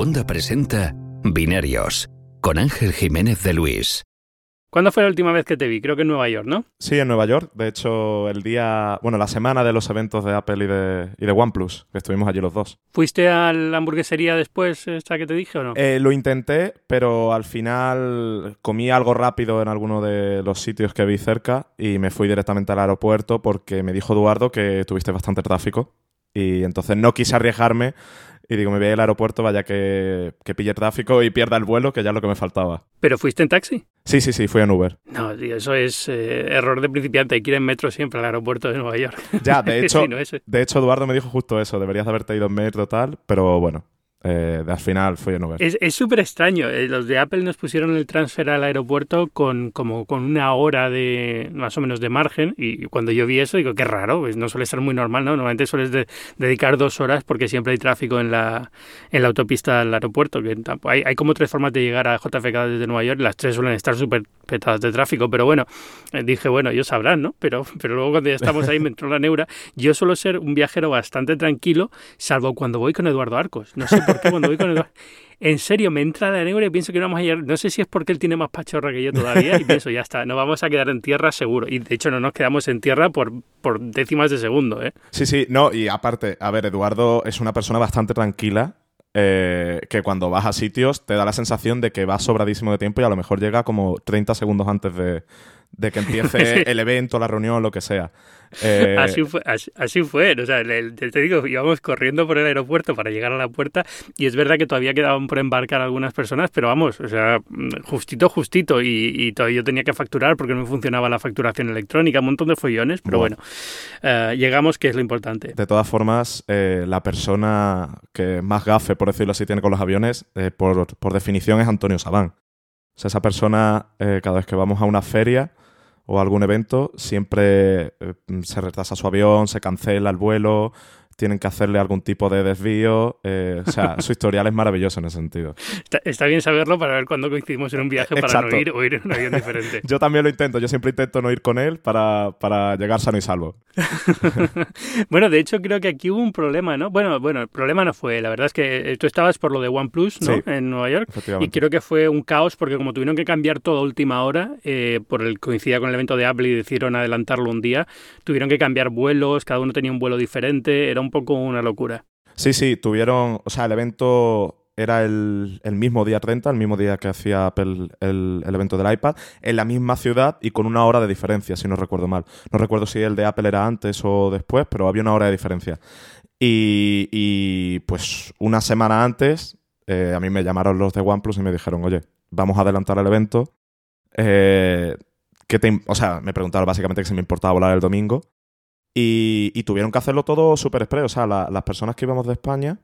Segunda presenta Binarios con Ángel Jiménez de Luis. ¿Cuándo fue la última vez que te vi? Creo que en Nueva York, ¿no? Sí, en Nueva York. De hecho, el día, bueno, la semana de los eventos de Apple y de, y de OnePlus, que estuvimos allí los dos. ¿Fuiste a la hamburguesería después, esta que te dije o no? Eh, lo intenté, pero al final comí algo rápido en alguno de los sitios que vi cerca y me fui directamente al aeropuerto porque me dijo Eduardo que tuviste bastante tráfico y entonces no quise arriesgarme y digo, me voy al aeropuerto, vaya que, que pille tráfico y pierda el vuelo, que ya es lo que me faltaba. ¿Pero fuiste en taxi? Sí, sí, sí, fui en Uber. No, tío, eso es eh, error de principiante. Hay que ir en metro siempre al aeropuerto de Nueva York. Ya, de hecho, Sí, no, ese- de hecho Eduardo me dijo justo eso, deberías de haberte ido en metro tal, pero bueno, eh, al final fui en Uber. Es súper extraño. Eh, Los de Apple nos pusieron el transfer al aeropuerto con como con una hora de más o menos de margen y cuando yo vi eso digo qué raro, pues no suele ser muy normal, ¿no? Normalmente sueles de- dedicar dos horas porque siempre hay tráfico en la en la autopista al aeropuerto. Hay, hay como tres formas de llegar a JFK desde Nueva York las tres suelen estar súper petadas de tráfico, pero bueno, eh, dije bueno ellos sabrán, ¿no? Pero pero luego cuando ya estamos ahí me entró la neura. Yo suelo ser un viajero bastante tranquilo, salvo cuando voy con Eduardo Arcos. No sé por qué cuando voy con Eduardo en serio, me entra la neura y pienso que no vamos a llegar. No sé si es porque él tiene más pachorra que yo todavía y pienso, ya está, no vamos a quedar en tierra seguro. Y de hecho no nos quedamos en tierra por, por décimas de segundo, ¿eh? Sí, sí, no, y aparte, a ver, Eduardo es una persona bastante tranquila. Eh, que cuando vas a sitios te da la sensación de que vas sobradísimo de tiempo y a lo mejor llega como 30 segundos antes de, de que empiece el evento, la reunión, lo que sea. Eh, Así fue, así, así fue. O sea, el- te digo, íbamos corriendo por el aeropuerto para llegar a la puerta y es verdad que todavía quedaban por embarcar algunas personas, pero vamos, o sea, justito, justito. Y, y todavía yo tenía que facturar porque no funcionaba la facturación electrónica, un montón de follones, pero Buah. bueno, eh, llegamos, que es lo importante. De todas formas, eh, la persona que más gafe, por decirlo así, tiene con los aviones, eh, por, por definición, es Antonio Sabán. O sea, esa persona, eh, cada vez que vamos a una feria o algún evento, siempre eh, se retrasa su avión, se cancela el vuelo, tienen que hacerle algún tipo de desvío. eh, o sea, su historial es maravilloso en ese sentido. Está, está bien saberlo para ver cuándo coincidimos en un viaje para Exacto. no ir o ir en un avión diferente. Yo también lo intento, yo siempre intento no ir con él para, para llegar sano y salvo. bueno, de hecho creo que aquí hubo un problema, ¿no? Bueno, bueno, el problema no fue, la verdad es que eh, tú estabas por lo de OnePlus, ¿no? Sí. En Nueva York. Y creo que fue un caos porque como tuvieron que cambiar todo a última hora, eh, por el coincidía con el evento de Apple y decidieron adelantarlo un día, tuvieron que cambiar vuelos, cada uno tenía un vuelo diferente, era un poco una locura. Sí, sí, tuvieron, o sea, el evento era el, el mismo día 30, el mismo día que hacía Apple el, el evento del iPad, en la misma ciudad y con una hora de diferencia, si no recuerdo mal. No recuerdo si el de Apple era antes o después, pero había una hora de diferencia. Y, y, pues una semana antes, eh, a mí me llamaron los de OnePlus y me dijeron, oye, vamos a adelantar el evento. Eh, ¿qué te o sea, me preguntaron básicamente que si me importaba volar el domingo. Y, y tuvieron que hacerlo todo súper express. O sea, la- las personas que íbamos de España,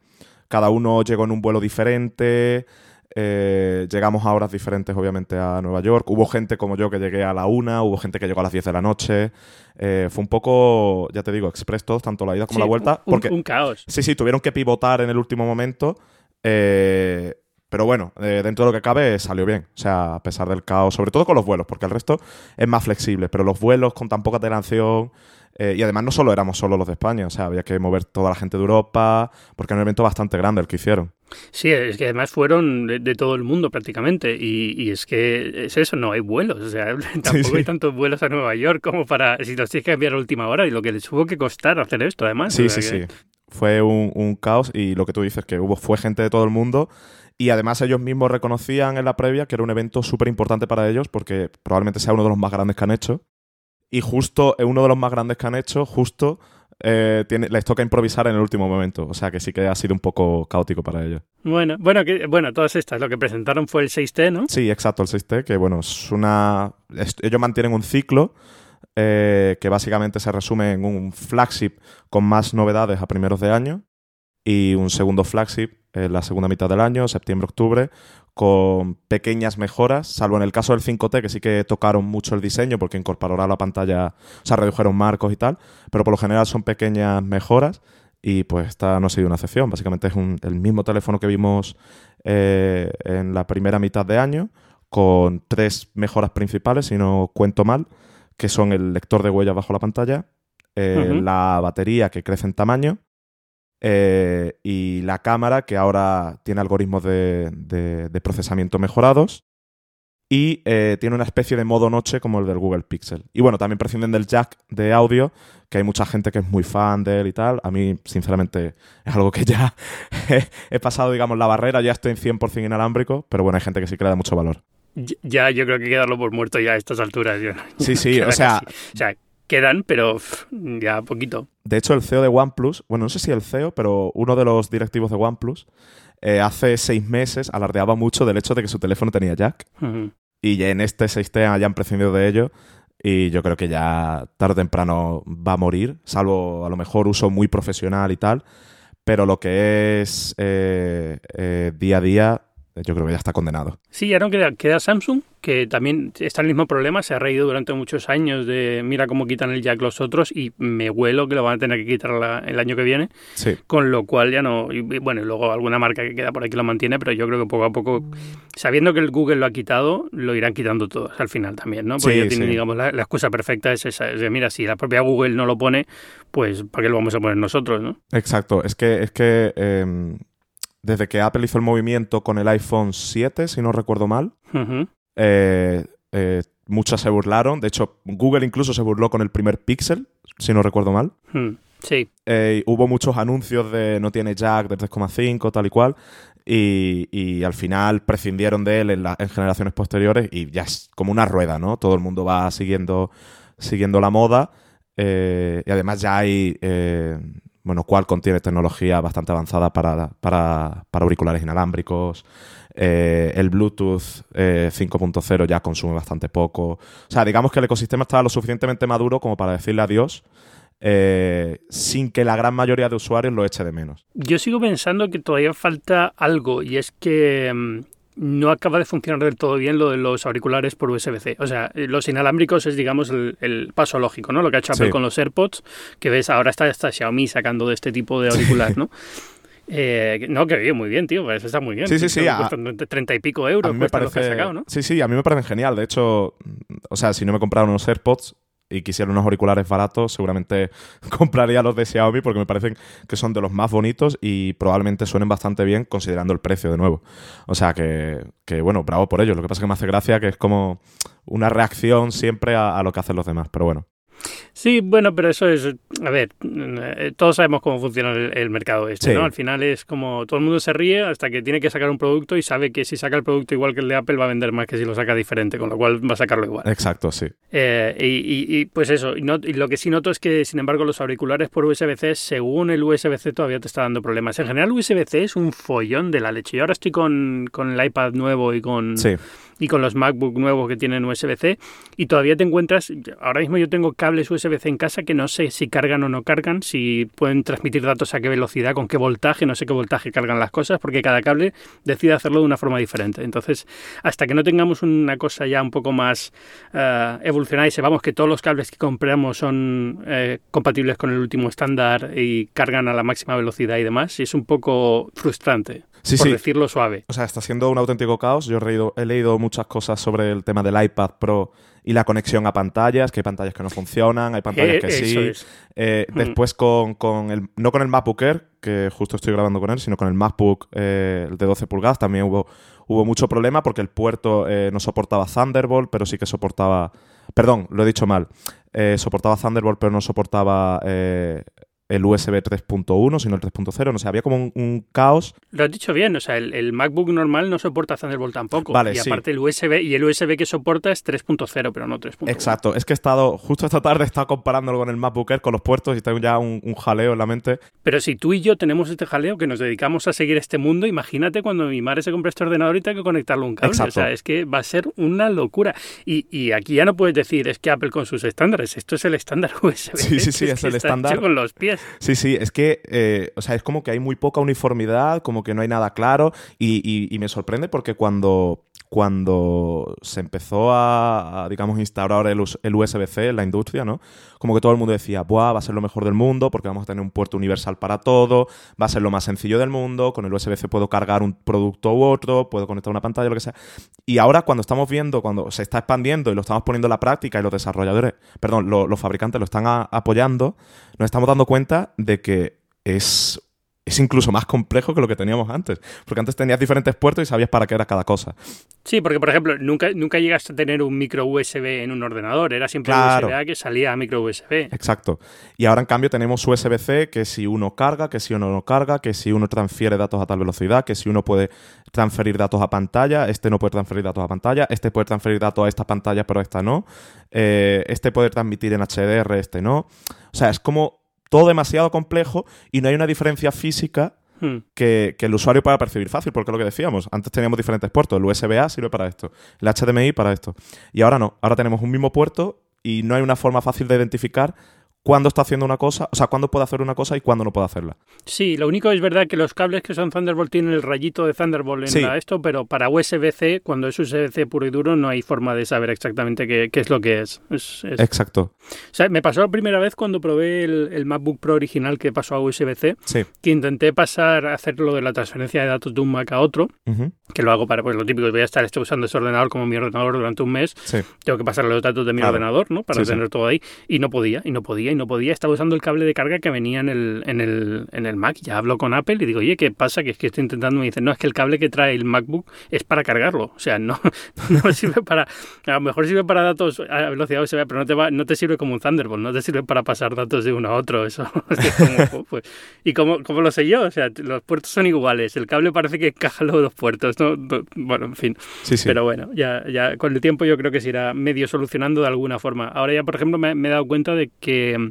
cada uno llegó en un vuelo diferente. eh, llegamos a horas diferentes, obviamente, a Nueva York. Hubo gente como yo que llegué a la una, hubo gente que llegó a las 10 de la noche. Eh, fue un poco, ya te digo, express todos, tanto la ida como Sí, la vuelta. un- porque un caos. Sí, sí, tuvieron que pivotar en el último momento. eh, pero bueno, eh, dentro de lo que cabe salió bien. O sea, a pesar del caos, sobre todo con los vuelos, porque el resto es más flexible. Pero los vuelos con tan poca antelación. Eh, y además no solo éramos solo los de España, o sea, había que mover toda la gente de Europa, porque era un evento bastante grande el que hicieron. Sí, es que además fueron de, de todo el mundo prácticamente. Y, y es que es eso, no hay vuelos. O sea, tampoco sí. hay tantos vuelos a Nueva York como para. Si los tienes que enviar a última hora y lo que les tuvo que costar hacer esto, además. Sí, o sea sí, que- sí. Fue un, un caos y lo que tú dices, que hubo fue gente de todo el mundo y además ellos mismos reconocían en la previa que era un evento súper importante para ellos porque probablemente sea uno de los más grandes que han hecho. Y justo en uno de los más grandes que han hecho, justo eh, tiene, les toca improvisar en el último momento. O sea que sí que ha sido un poco caótico para ellos. Bueno, bueno, que, bueno, todas estas. Lo que presentaron fue el 6T, ¿no? Sí, exacto, el 6T, que bueno, es una. es- ellos mantienen un ciclo eh, que básicamente se resume en un flagship con más novedades a primeros de año y un segundo flagship en la segunda mitad del año, septiembre-octubre, con pequeñas mejoras, salvo en el caso del 5T, que sí que tocaron mucho el diseño porque incorporaron la pantalla, o sea, redujeron marcos y tal, pero por lo general son pequeñas mejoras y pues esta no ha sido una excepción. Básicamente es un- el mismo teléfono que vimos eh, en la primera mitad de año, con tres mejoras principales, si no cuento mal, que son el lector de huellas bajo la pantalla, eh, la batería que crece en tamaño eh, y la cámara, que ahora tiene algoritmos de, de procesamiento mejorados y eh, tiene una especie de modo noche como el del Google Pixel. Y bueno, también prescinden del jack de audio, que hay mucha gente que es muy fan de él y tal. A mí, sinceramente, es algo que ya he pasado, digamos, la barrera, ya estoy en 100% inalámbrico, pero bueno, hay gente que sí que le da mucho valor. Ya, yo creo que hay que darlo por muerto ya a estas alturas. Sí, sí, o sea... O sea, quedan, pero ya poquito. De hecho, el CEO de OnePlus, bueno, no sé si el CEO, pero uno de los directivos de OnePlus, eh, hace seis meses alardeaba mucho del hecho de que su teléfono tenía jack. Y en este 6T ya han prescindido de ello. Y yo creo que ya tarde o temprano va a morir, salvo a lo mejor uso muy profesional y tal. Pero lo que es eh, eh, día a día, yo creo que ya está condenado. Sí, ya no queda, queda Samsung, que también está en el mismo problema, se ha reído durante muchos años de mira cómo quitan el jack los otros y me huelo que lo van a tener que quitar el año que viene. Sí. Con lo cual ya no, y, bueno, luego alguna marca que queda por aquí lo mantiene, pero yo creo que poco a poco, sabiendo que el Google lo ha quitado, lo irán quitando todos al final también, ¿no? Porque sí, digamos, la, excusa perfecta es esa, es de mira, si la propia Google no lo pone, pues ¿para qué lo vamos a poner nosotros, no? Exacto, es que, es que em, desde que Apple hizo el movimiento con el iPhone 7, si no recuerdo mal, eh, eh, muchas se burlaron. De hecho, Google incluso se burló con el primer Pixel, si no recuerdo mal. Hmm, sí. Eh, hubo muchos anuncios de no tiene jack de 3,5, tal y cual. Y, al final prescindieron de él en, en, generaciones posteriores y ya es como una rueda, ¿no? Todo el mundo va siguiendo, siguiendo la moda. y además ya hay bueno, Qualcomm tiene tecnología bastante avanzada para, para, auriculares inalámbricos. Eh, el Bluetooth 5.0 eh, ya consume bastante poco. O sea, digamos que el ecosistema está lo suficientemente maduro como para decirle adiós. Eh, sin que la gran mayoría de usuarios lo eche de menos. Yo sigo pensando que todavía falta algo y es que mm, no acaba de funcionar del todo bien lo de los auriculares por USB-C. O sea, los inalámbricos es, digamos, el, paso lógico, ¿no? Lo que ha hecho Apple con los AirPods, que ves, ahora está, está Xiaomi sacando de este tipo de auricular, ¿no? Eh, no, que bien, muy bien, tío. Eso está muy bien. Sí, sí, sí. Treinta y pico euros me parece, sacado, ¿no? Sí, sí, a mí me parecen genial. De hecho, o sea, si no me compraron unos AirPods, y quisiera unos auriculares baratos, seguramente compraría los de Xiaomi porque me parecen que son de los más bonitos y probablemente suenen bastante bien considerando el precio de nuevo. O sea que, que bueno, bravo por ello. Lo que pasa es que me hace gracia que es como una reacción siempre a lo que hacen los demás, pero bueno. Sí, bueno, pero eso es, a ver, eh, todos sabemos cómo funciona el, mercado este, ¿no? Al final es como todo el mundo se ríe hasta que tiene que sacar un producto y sabe que si saca el producto igual que el de Apple va a vender más que si lo saca diferente, con lo cual va a sacarlo igual. Exacto, sí. Eh, y, pues eso, y, lo que sí noto es que, sin embargo, los auriculares por USB-C, según el USB-C, todavía te está dando problemas. En general, USB-C es un follón de la leche. Yo ahora estoy con, con el iPad nuevo y con... Sí y con los MacBook nuevos que tienen USB-C y todavía te encuentras, ahora mismo yo tengo cables USB-C en casa que no sé si cargan o no cargan, si pueden transmitir datos a qué velocidad, con qué voltaje, no sé qué voltaje cargan las cosas, porque cada cable decide hacerlo de una forma diferente. Entonces, hasta que no tengamos una cosa ya un poco más uh, evolucionada y sepamos que todos los cables que compramos son eh, compatibles con el último estándar y cargan a la máxima velocidad y demás, es un poco frustrante por decirlo suave. O sea, está siendo un auténtico caos. Yo he leído, he leído muchas cosas sobre el tema del iPad Pro y la conexión a pantallas, que hay pantallas que no funcionan, hay pantallas eh, que sí. Eh, mm. Después con, con, el, no con el MacBook Air, que justo estoy grabando con él, sino con el MacBook eh, de 12 pulgadas, también hubo, hubo mucho problema porque el puerto no soportaba Thunderbolt, pero sí que soportaba... Perdón, lo he dicho mal. soportaba Thunderbolt, pero no soportaba el USB 3.1, sino el 3.0. No sé, había como un, caos. Lo has dicho bien, o sea, el, MacBook normal no soporta Thunderbolt tampoco. Vale, y aparte el USB, y el USB que soporta es 3.0, pero no 3.1. Exacto, es que he estado, justo esta tarde he estado comparándolo con el MacBook Air, con los puertos, y tengo ya un, jaleo en la mente. Pero si tú y yo tenemos este jaleo, que nos dedicamos a seguir este mundo, imagínate cuando mi madre se compra este ordenador y tenga que conectarlo a un cable. O sea, es que va a ser una locura. Y, y, aquí ya no puedes decir, es que Apple con sus estándares, esto es el estándar USB. Sí, sí, sí, es, el estándar. con los pies. Sí, sí, es que, eh, o sea, es como que hay muy poca uniformidad, como que no hay nada claro y, me sorprende porque cuando, cuando se empezó a, digamos, instaurar el, USB-C en la industria, ¿no? Como que todo el mundo decía, Buah, va a ser lo mejor del mundo porque vamos a tener un puerto universal para todo, va a ser lo más sencillo del mundo, con el USB-C puedo cargar un producto u otro, puedo conectar una pantalla, lo que sea. Y ahora cuando estamos viendo, cuando se está expandiendo y lo estamos poniendo en la práctica y los desarrolladores, perdón, los fabricantes lo están apoyando, nos estamos dando cuenta de que es es incluso más complejo que lo que teníamos antes. Porque antes tenías diferentes puertos y sabías para qué era cada cosa. Sí, porque por ejemplo, nunca, nunca llegaste a tener un micro USB en un ordenador, era siempre Claro. USB que salía a micro USB. Exacto. Y ahora en cambio tenemos USB-C, que si uno carga, que si uno no carga, que si uno transfiere datos a tal velocidad, que si uno puede transferir datos a pantalla, este no puede transferir datos a pantalla, este puede transferir datos a esta pantalla pero a esta no, eh, este puede transmitir en HDR, este no. O sea, es como todo demasiado complejo y no hay una diferencia física Hmm. que, que el usuario pueda percibir fácil, porque es lo que decíamos. Antes teníamos diferentes puertos. El USB-A sirve para esto, el HDMI para esto. Y ahora no. Ahora tenemos un mismo puerto y no hay una forma fácil de identificar cuándo está haciendo una cosa, o sea, cuándo puede hacer una cosa y cuándo no puede hacerla. Sí, lo único es verdad que los cables que son Thunderbolt tienen el rayito de Thunderbolt en Sí. la esto, pero para USB-C, cuando es USB-C puro y duro, no hay forma de saber exactamente qué, qué es lo que es. Es- es- Exacto. O sea, me pasó la primera vez cuando probé el, el MacBook Pro original que pasó a USB-C, Sí. que intenté pasar a hacer lo de la transferencia de datos de un Mac a otro, que lo hago para, pues lo típico, voy a estar usando ese ordenador como mi ordenador durante un mes, Sí. tengo que pasarle los datos de mi ordenador, ¿no? Para tener todo ahí. Y no podía, y no podía, y no podía. Estaba usando el cable de carga que venía en el, en el, en el Mac. Ya hablo con Apple y digo, oye, ¿qué pasa? Que es que estoy intentando. Me dicen, no, es que el cable que trae el MacBook es para cargarlo. O sea, no, no sirve para. A lo mejor sirve para datos a velocidad USB, pero no te, va, no te sirve como un Thunderbolt, no te sirve para pasar datos de uno a otro. Eso es como, pues. ¿Y cómo, cómo lo sé yo? O sea, los puertos son iguales. El cable parece que encaja los dos puertos. ¿no? No- Bueno, en fin. Sí, sí. Pero bueno, ya, ya con el tiempo yo creo que se irá medio solucionando de alguna forma. Ahora ya, por ejemplo, me, me he dado cuenta de que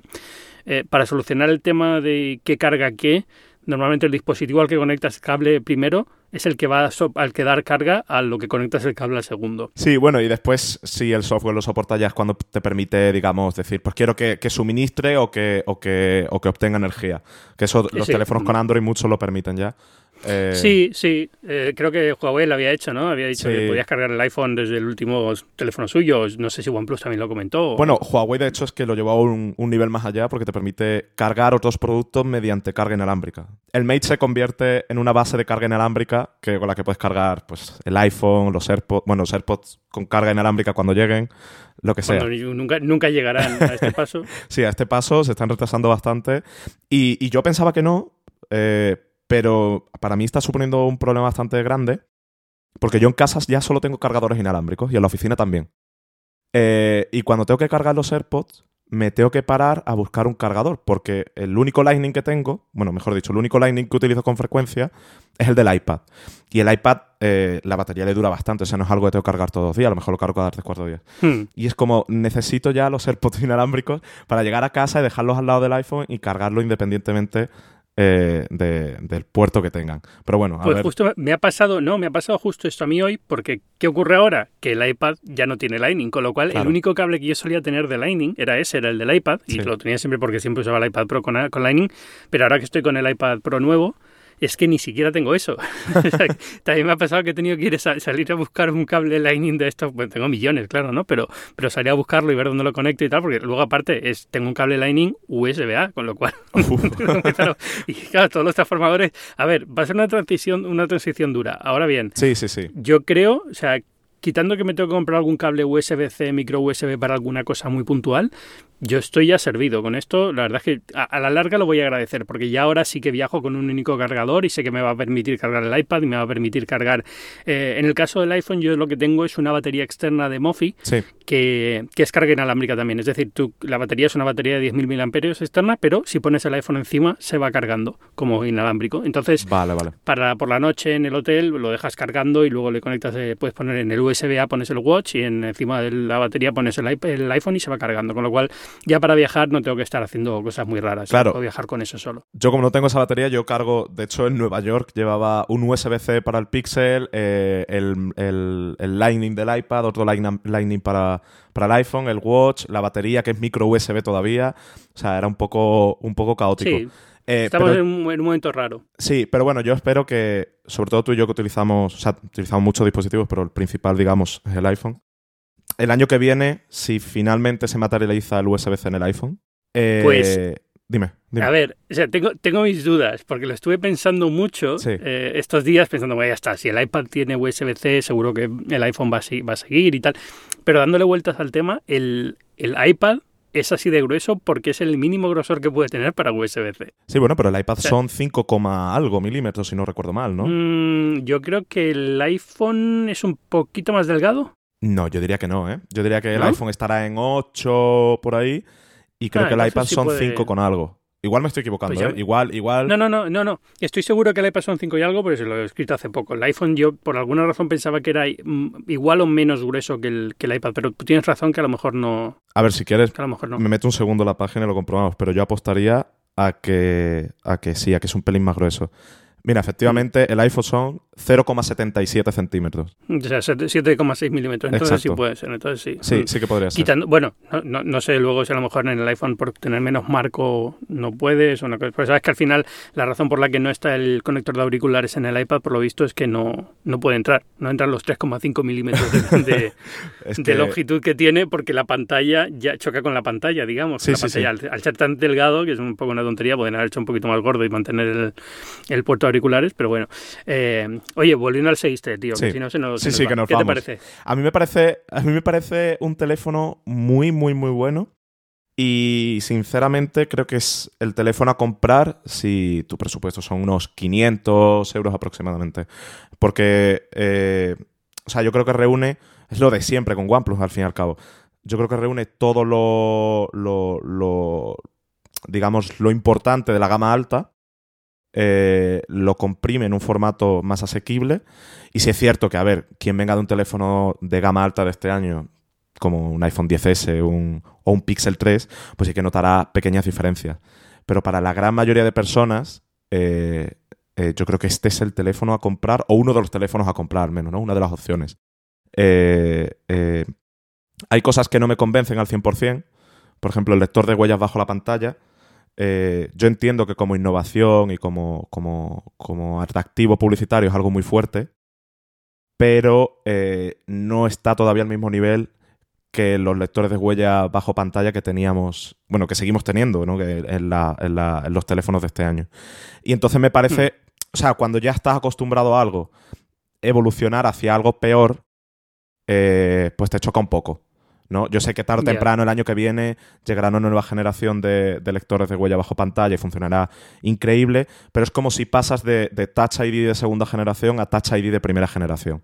eh, para solucionar el tema de qué carga qué, normalmente el dispositivo al que conectas el cable primero es el que va a so- al que dar carga a lo que conectas el cable al segundo. Sí, bueno, y después, si el software lo soporta, ya es cuando te permite, digamos, decir, pues quiero que, que suministre o que, o, que, o que obtenga energía. Que eso, los Sí. teléfonos con Android muchos lo permiten ya. Eh, Sí, sí, eh, creo que Huawei lo había hecho, ¿no? Había dicho Sí. que podías cargar el iPhone desde el último teléfono suyo. No sé si OnePlus también lo comentó. Bueno, Huawei de hecho es que lo llevó a un, un nivel más allá porque te permite cargar otros productos mediante carga inalámbrica. El Mate se convierte en una base de carga inalámbrica que, con la que puedes cargar pues, el iPhone, los AirPods, bueno, los AirPods con carga inalámbrica cuando lleguen, lo que sea. Nunca, nunca llegarán a este paso. Sí, a este paso se están retrasando bastante. Y, y yo pensaba que no, eh, pero para mí está suponiendo un problema bastante grande. Porque yo en casa ya solo tengo cargadores inalámbricos y en la oficina también. Eh, y cuando tengo que cargar los AirPods, me tengo que parar a buscar un cargador. Porque el único Lightning que tengo, bueno, mejor dicho, el único Lightning que utilizo con frecuencia es el del iPad. Y el iPad, eh, la batería le dura bastante. O sea, no es algo que tengo que cargar todos los días. A lo mejor lo cargo cada tres cuatro días. Hmm. Y es como, necesito ya los AirPods inalámbricos para llegar a casa y dejarlos al lado del iPhone y cargarlo independientemente eh, de- del puerto que tengan. Pero bueno, a Pues ver. justo me ha pasado, no, me ha pasado justo esto a mí hoy, porque ¿qué ocurre ahora? Que el iPad ya no tiene Lightning, con lo cual Claro. el único cable que yo solía tener de Lightning era ese, era el del iPad, y lo tenía siempre porque siempre usaba el iPad Pro con, con Lightning, pero ahora que estoy con el iPad Pro nuevo, es que ni siquiera tengo eso. O sea, También me ha pasado que he tenido que ir a sa- salir a buscar un cable Lightning de estos, bueno, tengo millones, claro, ¿no? Pero, pero salir a buscarlo y ver dónde lo conecto y tal, porque luego aparte es, tengo un cable Lightning USB-A, con lo cual y claro, todos los transformadores. A ver, va a ser una transición, una transición dura. Ahora bien, Sí, sí, sí. yo creo, o sea, quitando que me tengo que comprar algún cable USB-C, micro USB para alguna cosa muy puntual, yo estoy ya servido con esto. La verdad es que a, a la larga lo voy a agradecer, porque ya ahora sí que viajo con un único cargador y sé que me va a permitir cargar el iPad y me va a permitir cargar. eh, en el caso del iPhone, yo lo que tengo es una batería externa de Mofi Sí, que, que es carga inalámbrica también. Es decir, tú, la batería es una batería de 10.000 mAh externa, pero si pones el iPhone encima se va cargando como inalámbrico. Entonces, vale, vale. para por la noche en el hotel lo dejas cargando y luego le conectas, eh, puedes poner en el USB-A, pones el watch y en, encima de la batería pones el, el iPhone y se va cargando. Con lo cual, ya para viajar no tengo que estar haciendo cosas muy raras. Claro. Puedo viajar con eso solo. Yo como no tengo esa batería, yo cargo, de hecho en Nueva York llevaba un USB-C para el Pixel, eh, el, el- el Lightning del iPad, otro Lightning, Lightning para, para el iPhone, el Watch, la batería que es micro USB todavía. O sea, era un poco, un poco caótico. Sí, Eh, estamos pero- en, un, en un momento raro. Sí, pero bueno, yo espero que, sobre todo tú y yo que utilizamos, o sea, utilizamos muchos dispositivos, pero el principal, digamos, es el iPhone. El año que viene, si finalmente se materializa el USB-C en el iPhone, eh, Pues- Dime, dime. A ver, o sea, tengo, tengo mis dudas, porque lo estuve pensando mucho Sí. eh, estos días, pensando, bueno, ya está, si el iPad tiene USB-C, seguro que el iPhone va a, va a seguir y tal. Pero dándole vueltas al tema, el, el iPad es así de grueso porque es el mínimo grosor que puede tener para USB-C. Sí, bueno, pero el iPad son 5, algo milímetros, si no recuerdo mal, ¿no? Mm, yo creo que el iPhone es un poquito más delgado. No, yo diría que no, ¿eh? Yo diría que el iPhone estará en 8 por ahí y creo Ah, que el iPad sí son puede- 5 con algo. Igual me estoy equivocando, Pues ya- ¿eh? Igual, igual... No, no, no, no, no. Estoy seguro que el iPad son 5 y algo, pero se lo he escrito hace poco. El iPhone yo por alguna razón pensaba que era igual o menos grueso que el, que el iPad, pero tú tienes razón que a lo mejor no. A ver, si quieres, Que a lo mejor no. me meto un segundo en la página y lo comprobamos, pero yo apostaría a que, a que sí, a que es un pelín más grueso. Mira, efectivamente, el iPhone son 0,77 centímetros. O sea, 7,6 milímetros. Entonces sí puede ser. Entonces sí. Sí, sí que podría ser. Quitando, bueno, no, no, no sé luego si a lo mejor en el iPhone por tener menos marco no puedes o cosa. Pero sabes que al final la razón por la que no está el conector de auriculares en el iPad, por lo visto, es que no, no puede entrar. No entran los 3,5 milímetros de, de- Es de longitud que tiene porque la pantalla ya choca con la pantalla, digamos. Sí, la sí, pantalla, Al, al ser tan delgado, que es un poco una tontería, pueden haber hecho un poquito más gordo y mantener el, el puerto auriculares, pero bueno. Eh, oye, volviendo al 6T, tío, Sí. que si no se nos, se Sí, nos sí, va. que nos ¿Qué vamos. te parece? A mí me parece, a mí me parece un teléfono muy, muy, muy bueno. Y sinceramente creo que es el teléfono a comprar si tu presupuesto son unos 500 euros aproximadamente. Porque, eh, o sea, yo creo que reúne, es lo de siempre con OnePlus al fin y al cabo. Yo creo que reúne todo lo, lo, lo digamos, lo importante de la gama alta. Eh, lo comprime en un formato más asequible. Y si es cierto que, a ver, quien venga de un teléfono de gama alta de este año, como un iPhone 10S un- o un Pixel 3, pues sí que notará pequeñas diferencias. Pero para la gran mayoría de personas, eh, eh, yo creo que este es el teléfono a comprar, o uno de los teléfonos a comprar al menos, ¿no? Una de las opciones. Hay cosas que no me convencen al 100%. Por ejemplo, el lector de huellas bajo la pantalla. Eh, yo entiendo que como innovación y como, como, como atractivo publicitario es algo muy fuerte, pero eh, no está todavía al mismo nivel que los lectores de huella bajo pantalla que teníamos, bueno, que seguimos teniendo ¿no? que en, la- en la- en los teléfonos de este año. Y entonces me parece, o sea, cuando ya estás acostumbrado a algo, evolucionar hacia algo peor, eh, pues te choca un poco. ¿No? Yo sé que tarde o temprano, el año que viene, llegará una nueva generación de, de lectores de huella bajo pantalla y funcionará increíble, pero es como si pasas de, de Touch ID de segunda generación a Touch ID de primera generación.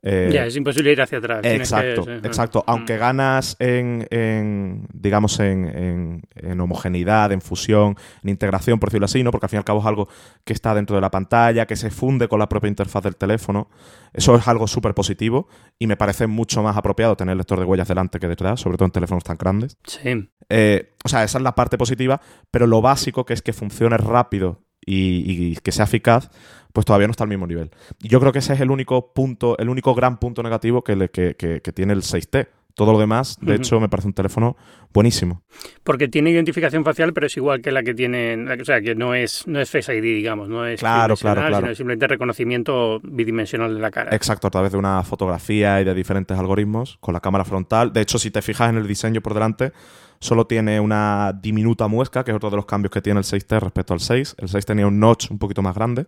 Eh, ya, es imposible ir hacia atrás. Exacto, que- sí, exacto. mm. Aunque ganas en, en, digamos, en, en- en homogeneidad, en fusión, en integración, por decirlo así, ¿no? Porque al fin y al cabo es algo que está dentro de la pantalla, que se funde con la propia interfaz del teléfono. Eso es algo súper positivo y me parece mucho más apropiado tener el lector de huellas delante que detrás, sobre todo en teléfonos tan grandes. Sí. Eh, o sea, esa es la parte positiva, pero lo básico, que es que funcione rápido y, y que sea eficaz, pues todavía no está al mismo nivel. Y yo creo que ese es el único punto, el único gran punto negativo que, le- que- que- que tiene el 6T. Todo lo demás, de hecho, me parece un teléfono buenísimo. Porque tiene identificación facial, pero es igual que la que tiene, o sea, que no es, no es Face ID, digamos, no es Claro, claro, claro. sino es simplemente reconocimiento bidimensional de la cara. Exacto, a través de una fotografía y de diferentes algoritmos con la cámara frontal. De hecho, si te fijas en el diseño por delante, solo tiene una diminuta muesca, que es otro de los cambios que tiene el 6T respecto al 6. El 6 tenía un notch un poquito más grande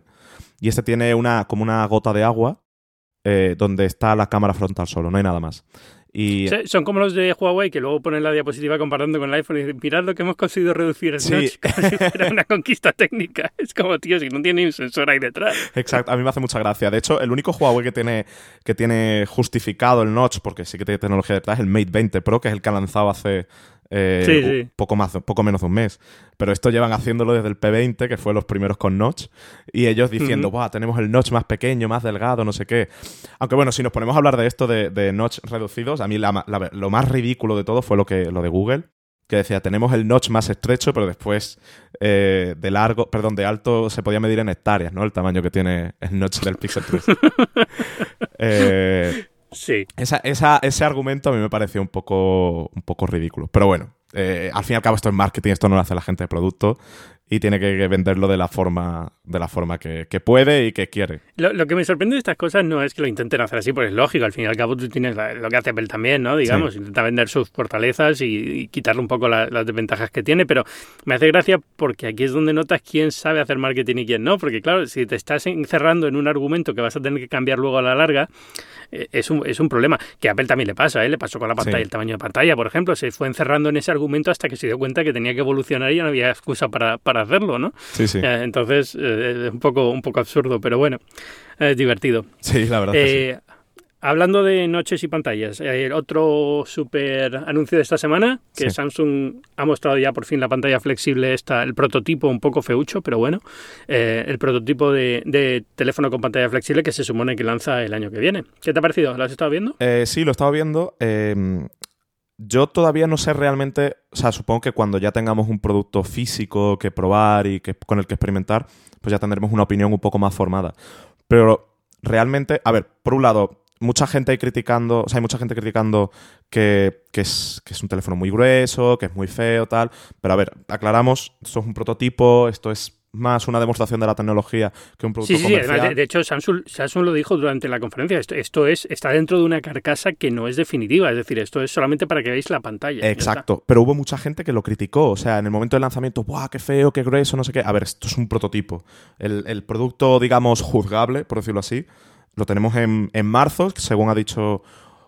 y este tiene una como una gota de agua eh, donde está la cámara frontal solo, no hay nada más. Y Sí, Son como los de Huawei que luego ponen la diapositiva comparando con el iPhone y dicen, mirad lo que hemos conseguido reducir el Sí. notch, como si fuera una conquista técnica. Es como, tío, si no tiene ni un sensor ahí detrás. Exacto, a mí me hace mucha gracia. De hecho, el único Huawei que tiene, que tiene justificado el notch, porque sí que tiene tecnología detrás, es el Mate 20 Pro, que es el que han lanzado hace eh, Sí. Poco, más, poco menos de un mes. Pero esto llevan haciéndolo desde el P20, que fue los primeros con notch, y ellos diciendo. "Buah, tenemos el notch más pequeño, más delgado, no sé qué. Aunque bueno, si nos ponemos a hablar de esto de, de notch reducidos, a mí la ma- la- lo más ridículo de todo fue lo, que, lo de Google, que decía, tenemos el notch más estrecho, pero después eh, de largo, perdón, de alto se podía medir en hectáreas, ¿no? El tamaño que tiene el notch del Pixel 3. Eh, Sí. esa- esa- ese argumento a mí me pareció un poco, un poco ridículo. Pero bueno, eh, al fin y al cabo esto es marketing, esto no lo hace la gente de producto y tiene que, venderlo de la forma, de la forma que, que puede y que quiere. Lo, lo que me sorprende de estas cosas no es que lo intenten hacer así, porque es lógico, al fin y al cabo tú tienes la- lo que hace Apple también, ¿no? Digamos, intenta vender sus fortalezas y, y quitarle un poco la- las desventajas que tiene, pero me hace gracia porque aquí es donde notas quién sabe hacer marketing y quién no, porque claro, si te estás encerrando en un argumento que vas a tener que cambiar luego a la larga, eh, es un, es un problema, que a Apple también le pasa, ¿eh? Le pasó con la pantalla, Sí. el tamaño de pantalla, por ejemplo, se fue encerrando en ese argumento hasta que se dio cuenta que tenía que evolucionar y ya no había excusa para, para hacerlo, ¿no? Sí, sí. Eh, entonces, eh, es un poco, un poco absurdo, pero bueno, es divertido. Sí, la verdad. que sí. Hablando de noches y pantallas, el otro super anuncio de esta semana, que Sí. Samsung ha mostrado ya por fin la pantalla flexible, esta, el prototipo un poco feucho, pero bueno, eh, el prototipo de, de teléfono con pantalla flexible que se supone que lanza el año que viene. ¿Qué te ha parecido? ¿Lo has estado viendo? Eh, sí, lo estaba viendo. eh, yo todavía no sé realmente, o sea, supongo que cuando ya tengamos un producto físico que probar y que, con el que experimentar, pues ya tendremos una opinión un poco más formada. Pero realmente, a ver, por un lado, mucha gente ahí criticando, o sea, hay mucha gente criticando que, que es, que es un teléfono muy grueso, que es muy feo, tal. Pero a ver, aclaramos, esto es un prototipo, esto es más una demostración de la tecnología que un producto Sí, sí, sí. comercial. De, de hecho, Samsung, Samsung lo dijo durante la conferencia. Esto, esto es está dentro de una carcasa que no es definitiva. Es decir, esto es solamente para que veáis la pantalla. Exacto, pero hubo mucha gente que lo criticó, o sea, en el momento del lanzamiento, ¡buah, qué feo, qué grueso, no sé qué! A ver, esto es un prototipo. El, el producto, digamos, juzgable, por decirlo así, lo tenemos en, en marzo, según ha dicho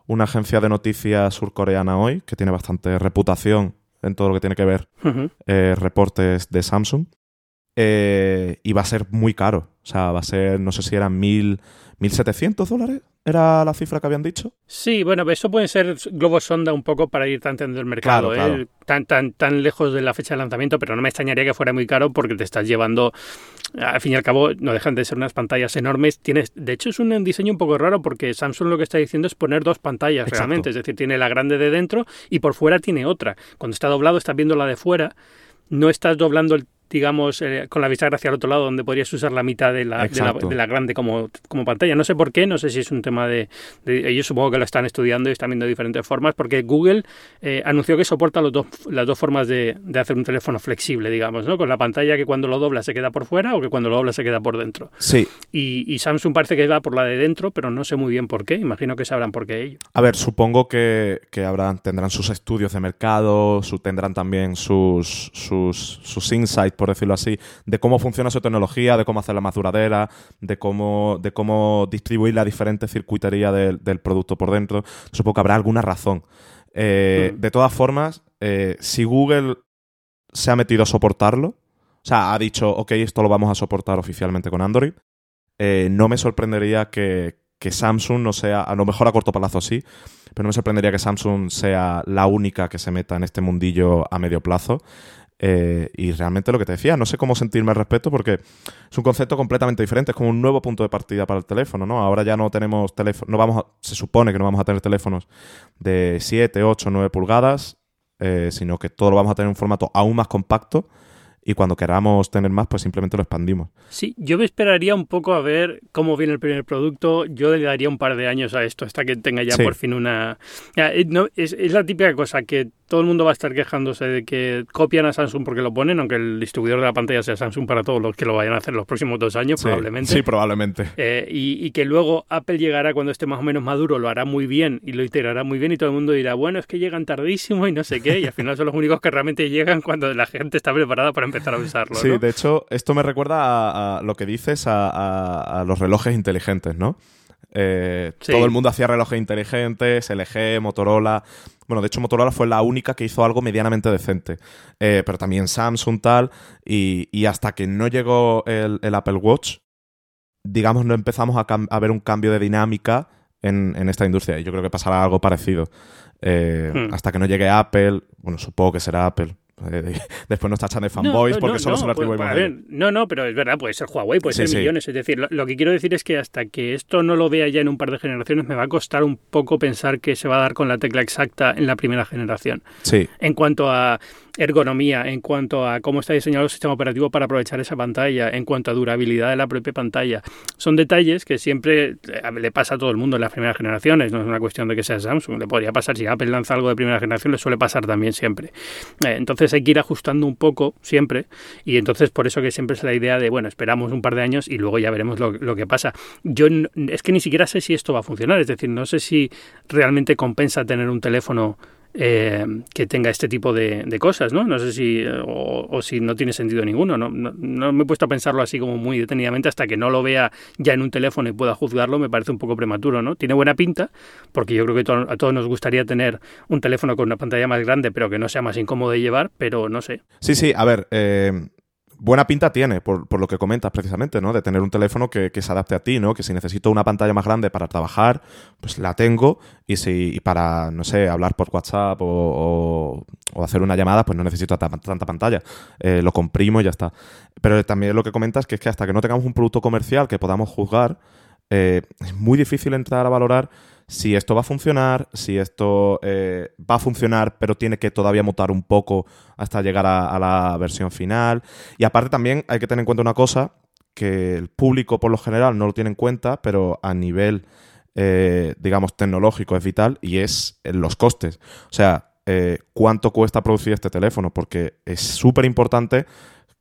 una agencia de noticias surcoreana hoy, que tiene bastante reputación en todo lo que tiene que ver eh, reportes de Samsung. Eh, y va a ser muy caro. O sea, va a ser, no sé si eran mil, 1.700 dólares, era la cifra que habían dicho. Sí, bueno, eso puede ser globos sonda un poco para ir tanteando el mercado, Claro, ¿eh? tan, tan, tan lejos de la fecha de lanzamiento, pero no me extrañaría que fuera muy caro porque te estás llevando, al fin y al cabo, no dejan de ser unas pantallas enormes. Tienes, de hecho, es un diseño un poco raro porque Samsung lo que está diciendo es poner dos pantallas Exacto. realmente, es decir, tiene la grande de dentro y por fuera tiene otra. Cuando está doblado estás viendo la de fuera, no estás doblando el digamos, eh, con la bisagra hacia el otro lado, donde podrías usar la mitad de la, de la, Exacto. de la grande como, como pantalla. No sé por qué, no sé si es un tema de, de- Ellos supongo que lo están estudiando y están viendo diferentes formas, porque Google eh, anunció que soporta los dos, las dos formas de, de hacer un teléfono flexible, digamos, ¿no? Con la pantalla que cuando lo dobla se queda por fuera o que cuando lo dobla se queda por dentro. Sí, Y, y Samsung parece que va por la de dentro, pero no sé muy bien por qué. Imagino que sabrán por qué ello. A ver, supongo que, que habrán, tendrán sus estudios de mercado, su, tendrán también sus, sus, sus insights, por decirlo así, de cómo funciona su tecnología, de cómo hacerla más duradera, de cómo, de cómo distribuir la diferente circuitería del, del producto por dentro. Supongo que habrá alguna razón. Eh, Mm. De todas formas, eh, si Google se ha metido a soportarlo, o sea, ha dicho, ok, esto lo vamos a soportar oficialmente con Android, eh, no me sorprendería que, que Samsung no sea, a lo mejor a corto plazo sí, pero no me sorprendería que Samsung sea la única que se meta en este mundillo a medio plazo. Eh, y realmente lo que te decía, no sé cómo sentirme al respecto porque es un concepto completamente diferente, es como un nuevo punto de partida para el teléfono, ¿no? Ahora ya no tenemos teléfono, no vamos a- se supone que no vamos a tener teléfonos de 7, 8, 9 pulgadas, eh, sino que todo lo vamos a tener en un formato aún más compacto y cuando queramos tener más, pues simplemente lo expandimos. Sí, yo me esperaría un poco a ver cómo viene el primer producto. Yo le daría un par de años a esto hasta que tenga ya Sí. por fin una... Eh, no, es, es la típica cosa que todo el mundo va a estar quejándose de que copian a Samsung porque lo ponen, aunque el distribuidor de la pantalla sea Samsung para todos los que lo vayan a hacer los próximos dos años, Sí, probablemente. Sí, probablemente. Eh, y, y que luego Apple llegará cuando esté más o menos maduro, lo hará muy bien y lo integrará muy bien y todo el mundo dirá, bueno, es que llegan tardísimo y no sé qué, y al final son los únicos que realmente llegan cuando la gente está preparada para empezar a usarlo. Sí, ¿no? de hecho, esto me recuerda a, a lo que dices a, a- a los relojes inteligentes, ¿no? Eh, Sí. Todo el mundo hacía relojes inteligentes, LG, Motorola. Bueno, de hecho, Motorola fue la única que hizo algo medianamente decente. Eh, pero también Samsung, tal. Y, y hasta que no llegó el, el Apple Watch, digamos, no empezamos a ver un cambio de dinámica en, en esta industria. Y yo creo que pasará algo parecido. Eh, Hmm. Hasta que no llegue Apple, bueno, supongo que será Apple. Después nos tachan de fanboys No, porque no, solo lo pues, a ver. No, no, pero es verdad, puede ser Huawei, puede Sí, ser sí. millones. Es decir, lo, lo que quiero decir es que hasta que esto no lo vea ya en un par de generaciones, me va a costar un poco pensar que se va a dar con la tecla exacta en la primera generación. Sí, En cuanto a ergonomía, en cuanto a cómo está diseñado el sistema operativo para aprovechar esa pantalla, en cuanto a durabilidad de la propia pantalla. Son detalles que siempre eh, le pasa a todo el mundo en las primeras generaciones, no es una cuestión de que sea Samsung, le podría pasar si Apple lanza algo de primera generación, le suele pasar también siempre. Eh, entonces hay que ir ajustando un poco siempre y entonces por eso que siempre es la idea de, bueno, esperamos un par de años y luego ya veremos lo, lo que pasa. Yo es que ni siquiera sé si esto va a funcionar, es decir, no sé si realmente compensa tener un teléfono eh, que tenga este tipo de, cosas, ¿no? No sé si, o, si no tiene sentido ninguno, ¿no? ¿no? me he puesto a pensarlo así como muy detenidamente hasta que no lo vea ya en un teléfono y pueda juzgarlo, me parece un poco prematuro, ¿no? Tiene buena pinta, porque yo creo que a todos nos gustaría tener un teléfono con una pantalla más grande, pero que no sea más incómodo de llevar, pero no sé. Sí, sí, a ver, eh, buena pinta tiene, por, por, lo que comentas precisamente, ¿no? De tener un teléfono que, que, se adapte a ti, ¿no? Que si necesito una pantalla más grande para trabajar, pues la tengo. Y si para, no sé, hablar por WhatsApp o, o, hacer una llamada, pues no necesito tanta pantalla. Eh, lo comprimo y ya está. Pero también lo que comentas que es que hasta que no tengamos un producto comercial que podamos juzgar, eh, es muy difícil entrar a valorar si esto va a funcionar, si esto eh, va a funcionar, pero tiene que todavía mutar un poco hasta llegar a, la versión final. Y aparte también hay que tener en cuenta una cosa, que el público por lo general no lo tiene en cuenta, pero a nivel, eh, digamos, tecnológico es vital y es los costes. O sea, eh, cuánto cuesta producir este teléfono, porque es súper importante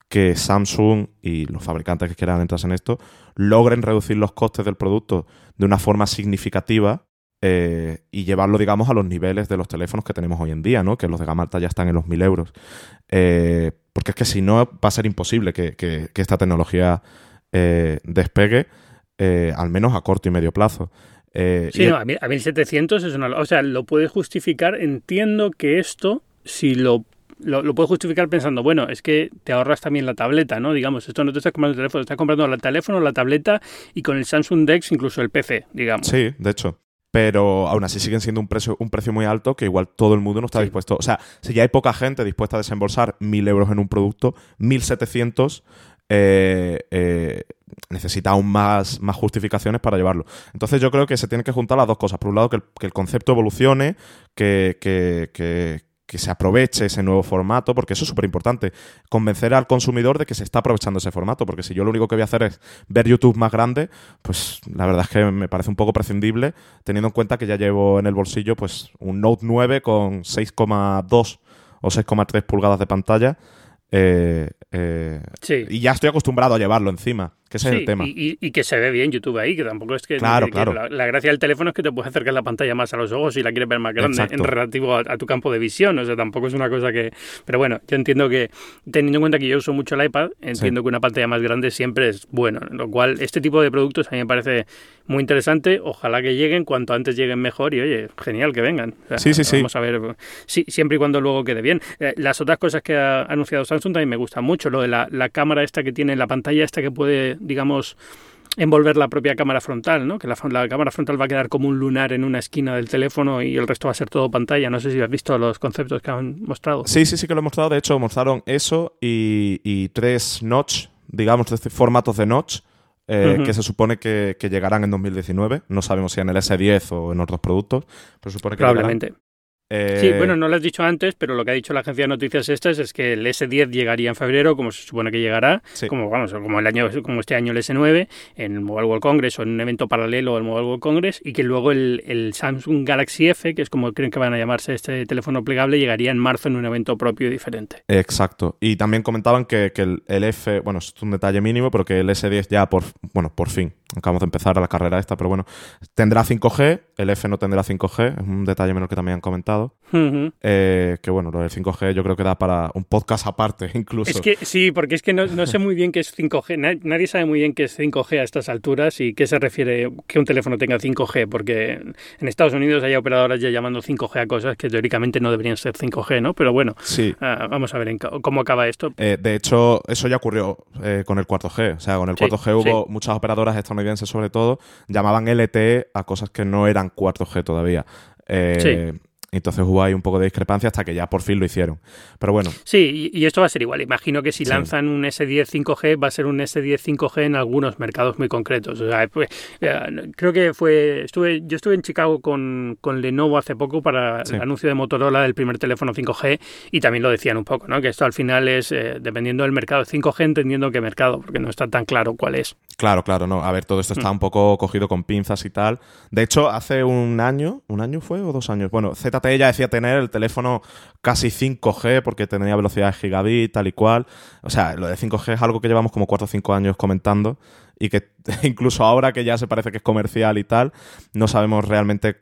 que Samsung y los fabricantes que quieran entrar en esto logren reducir los costes del producto de una forma significativa eh, y llevarlo, digamos, a los niveles de los teléfonos que tenemos hoy en día, ¿no? Que los de gama alta ya están en los 1000 euros. Eh, porque es que si no, va a ser imposible que, esta tecnología eh, despegue, al menos a corto y medio plazo. sí, no, a, 1700 es una... O sea, lo puedes justificar. Entiendo que esto, si lo lo, puedes justificar pensando, bueno, es que te ahorras también la tableta, ¿no? Digamos, esto no te estás comprando el teléfono, estás comprando el teléfono, la tableta y con el Samsung Dex incluso el PC, digamos. Sí, de hecho pero aún así siguen siendo un precio, un precio muy alto que igual todo el mundo no está dispuesto. O sea, si ya hay poca gente dispuesta a desembolsar 1.000 euros en un producto, 1.700 eh, eh, necesita aún más, más justificaciones para llevarlo. Entonces yo creo que se tienen que juntar las dos cosas. Por un lado, que el, que el concepto evolucione, que, que, que que se aproveche ese nuevo formato, porque eso es súper importante, convencer al consumidor de que se está aprovechando ese formato, porque si yo lo único que voy a hacer es ver YouTube más grande, pues la verdad es que me parece un poco prescindible, teniendo en cuenta que ya llevo en el bolsillo pues un Note 9 con 6,2 o 6,3 pulgadas de pantalla. Eh, eh, y ya estoy acostumbrado a llevarlo encima que ese es el tema. Y, que se ve bien YouTube ahí, que tampoco es que... Claro, claro. la, gracia del teléfono es que te puedes acercar la pantalla más a los ojos si la quieres ver más grande en relativo a, tu campo de visión, o sea, tampoco es una cosa que... Pero bueno, yo entiendo que, teniendo en cuenta que yo uso mucho el iPad, entiendo que una pantalla más grande siempre es bueno, lo cual este tipo de productos a mí me parece muy interesante, ojalá que lleguen, cuanto antes lleguen mejor y oye, genial que vengan. sí, sí, sí. Vamos a ver, sí, siempre y cuando luego quede bien. Eh, las otras cosas que ha anunciado Samsung también me gustan mucho, lo de la, la cámara esta que tiene, la pantalla esta que puede digamos, envolver la propia cámara frontal, ¿no? Que la, cámara frontal va a quedar como un lunar en una esquina del teléfono y el resto va a ser todo pantalla. No sé si has visto los conceptos que han mostrado. Sí, sí, sí que lo he mostrado. De hecho, mostraron eso y, tres notch, digamos, tres formatos de notch. Eh, que se supone que, llegarán en 2019. No sabemos si en el S10 o en otros productos, pero supone que Probablemente. Eh, bueno, no lo has dicho antes, pero lo que ha dicho la agencia de noticias estas es que el S10 llegaría en febrero, como se supone que llegará, como vamos, como el año, como este año el S9, en el Mobile World Congress o en un evento paralelo al Mobile World Congress, y que luego el, Samsung Galaxy F, que es como creen que van a llamarse este teléfono plegable, llegaría en marzo en un evento propio y diferente. Exacto. Y también comentaban que, el, el, F, bueno, es un detalle mínimo, pero que el S10 ya por, bueno, por fin, acabamos de empezar la carrera esta, pero bueno, tendrá 5G, el F no tendrá 5G, es un detalle menor que también han comentado. Eh, que bueno, lo del 5G yo creo que da para un podcast aparte incluso. Es que sí, porque es que no, sé muy bien qué es 5G, nadie sabe muy bien qué es 5G a estas alturas y qué se refiere que un teléfono tenga 5G, porque en Estados Unidos hay operadoras ya llamando 5G a cosas que teóricamente no deberían ser 5G, ¿no? Pero bueno, sí. Ah, vamos a ver cómo acaba esto. Eh, de hecho, eso ya ocurrió eh, con el 4G, o sea, con el 4G hubo muchas operadoras estadounidenses sobre todo, llamaban LTE a cosas que no eran 4G todavía. Eh, entonces hubo ahí un poco de discrepancia hasta que ya por fin lo hicieron. Pero bueno. Sí, y, esto va a ser igual. Imagino que si lanzan un S10 5G, va a ser un S10 5G en algunos mercados muy concretos. O sea, pues, eh, creo que fue. estuve Yo estuve en Chicago con, con Lenovo hace poco para el anuncio de Motorola del primer teléfono 5G y también lo decían un poco, ¿no? Que esto al final es eh, dependiendo del mercado 5G, entendiendo qué mercado, porque no está tan claro cuál es. Claro, claro, no. A ver, todo esto está mm. un poco cogido con pinzas y tal. De hecho, hace un año, ¿un año fue o dos años? Bueno, ZTE ya decía tener el teléfono casi 5G porque tenía velocidad de gigabit, tal y cual. O sea, lo de 5G es algo que llevamos como 4 o 5 años comentando y que incluso ahora que ya se parece que es comercial y tal, no sabemos realmente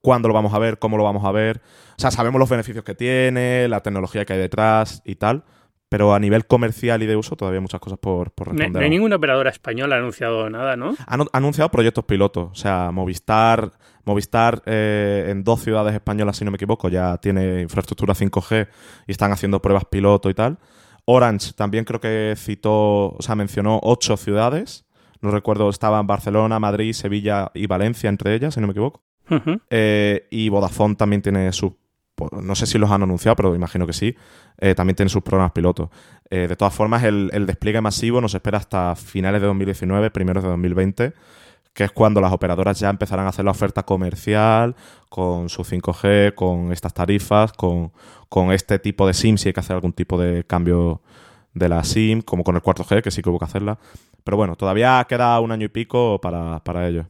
cuándo lo vamos a ver, cómo lo vamos a ver. O sea, sabemos los beneficios que tiene, la tecnología que hay detrás y tal, pero a nivel comercial y de uso todavía hay muchas cosas por, por responder. no hay ninguna operadora española ha anunciado nada, ¿no? Han ha anunciado proyectos pilotos. O sea, Movistar, Movistar eh, en dos ciudades españolas, si no me equivoco, ya tiene infraestructura 5G y están haciendo pruebas piloto y tal. Orange también creo que citó, o sea, mencionó ocho ciudades. No recuerdo, estaban Barcelona, Madrid, Sevilla y Valencia entre ellas, si no me equivoco. Eh, y Vodafone también tiene sus. No sé si los han anunciado, pero imagino que sí. eh, también tiene sus programas pilotos. Eh, de todas formas, el, el despliegue masivo nos espera hasta finales de 2019, primeros de 2020, que es cuando las operadoras ya empezarán a hacer la oferta comercial con su 5G, con estas tarifas, con, con este tipo de SIM, si hay que hacer algún tipo de cambio de la SIM, como con el 4G, que sí que hubo que hacerla. Pero bueno, todavía queda un año y pico para, para ello.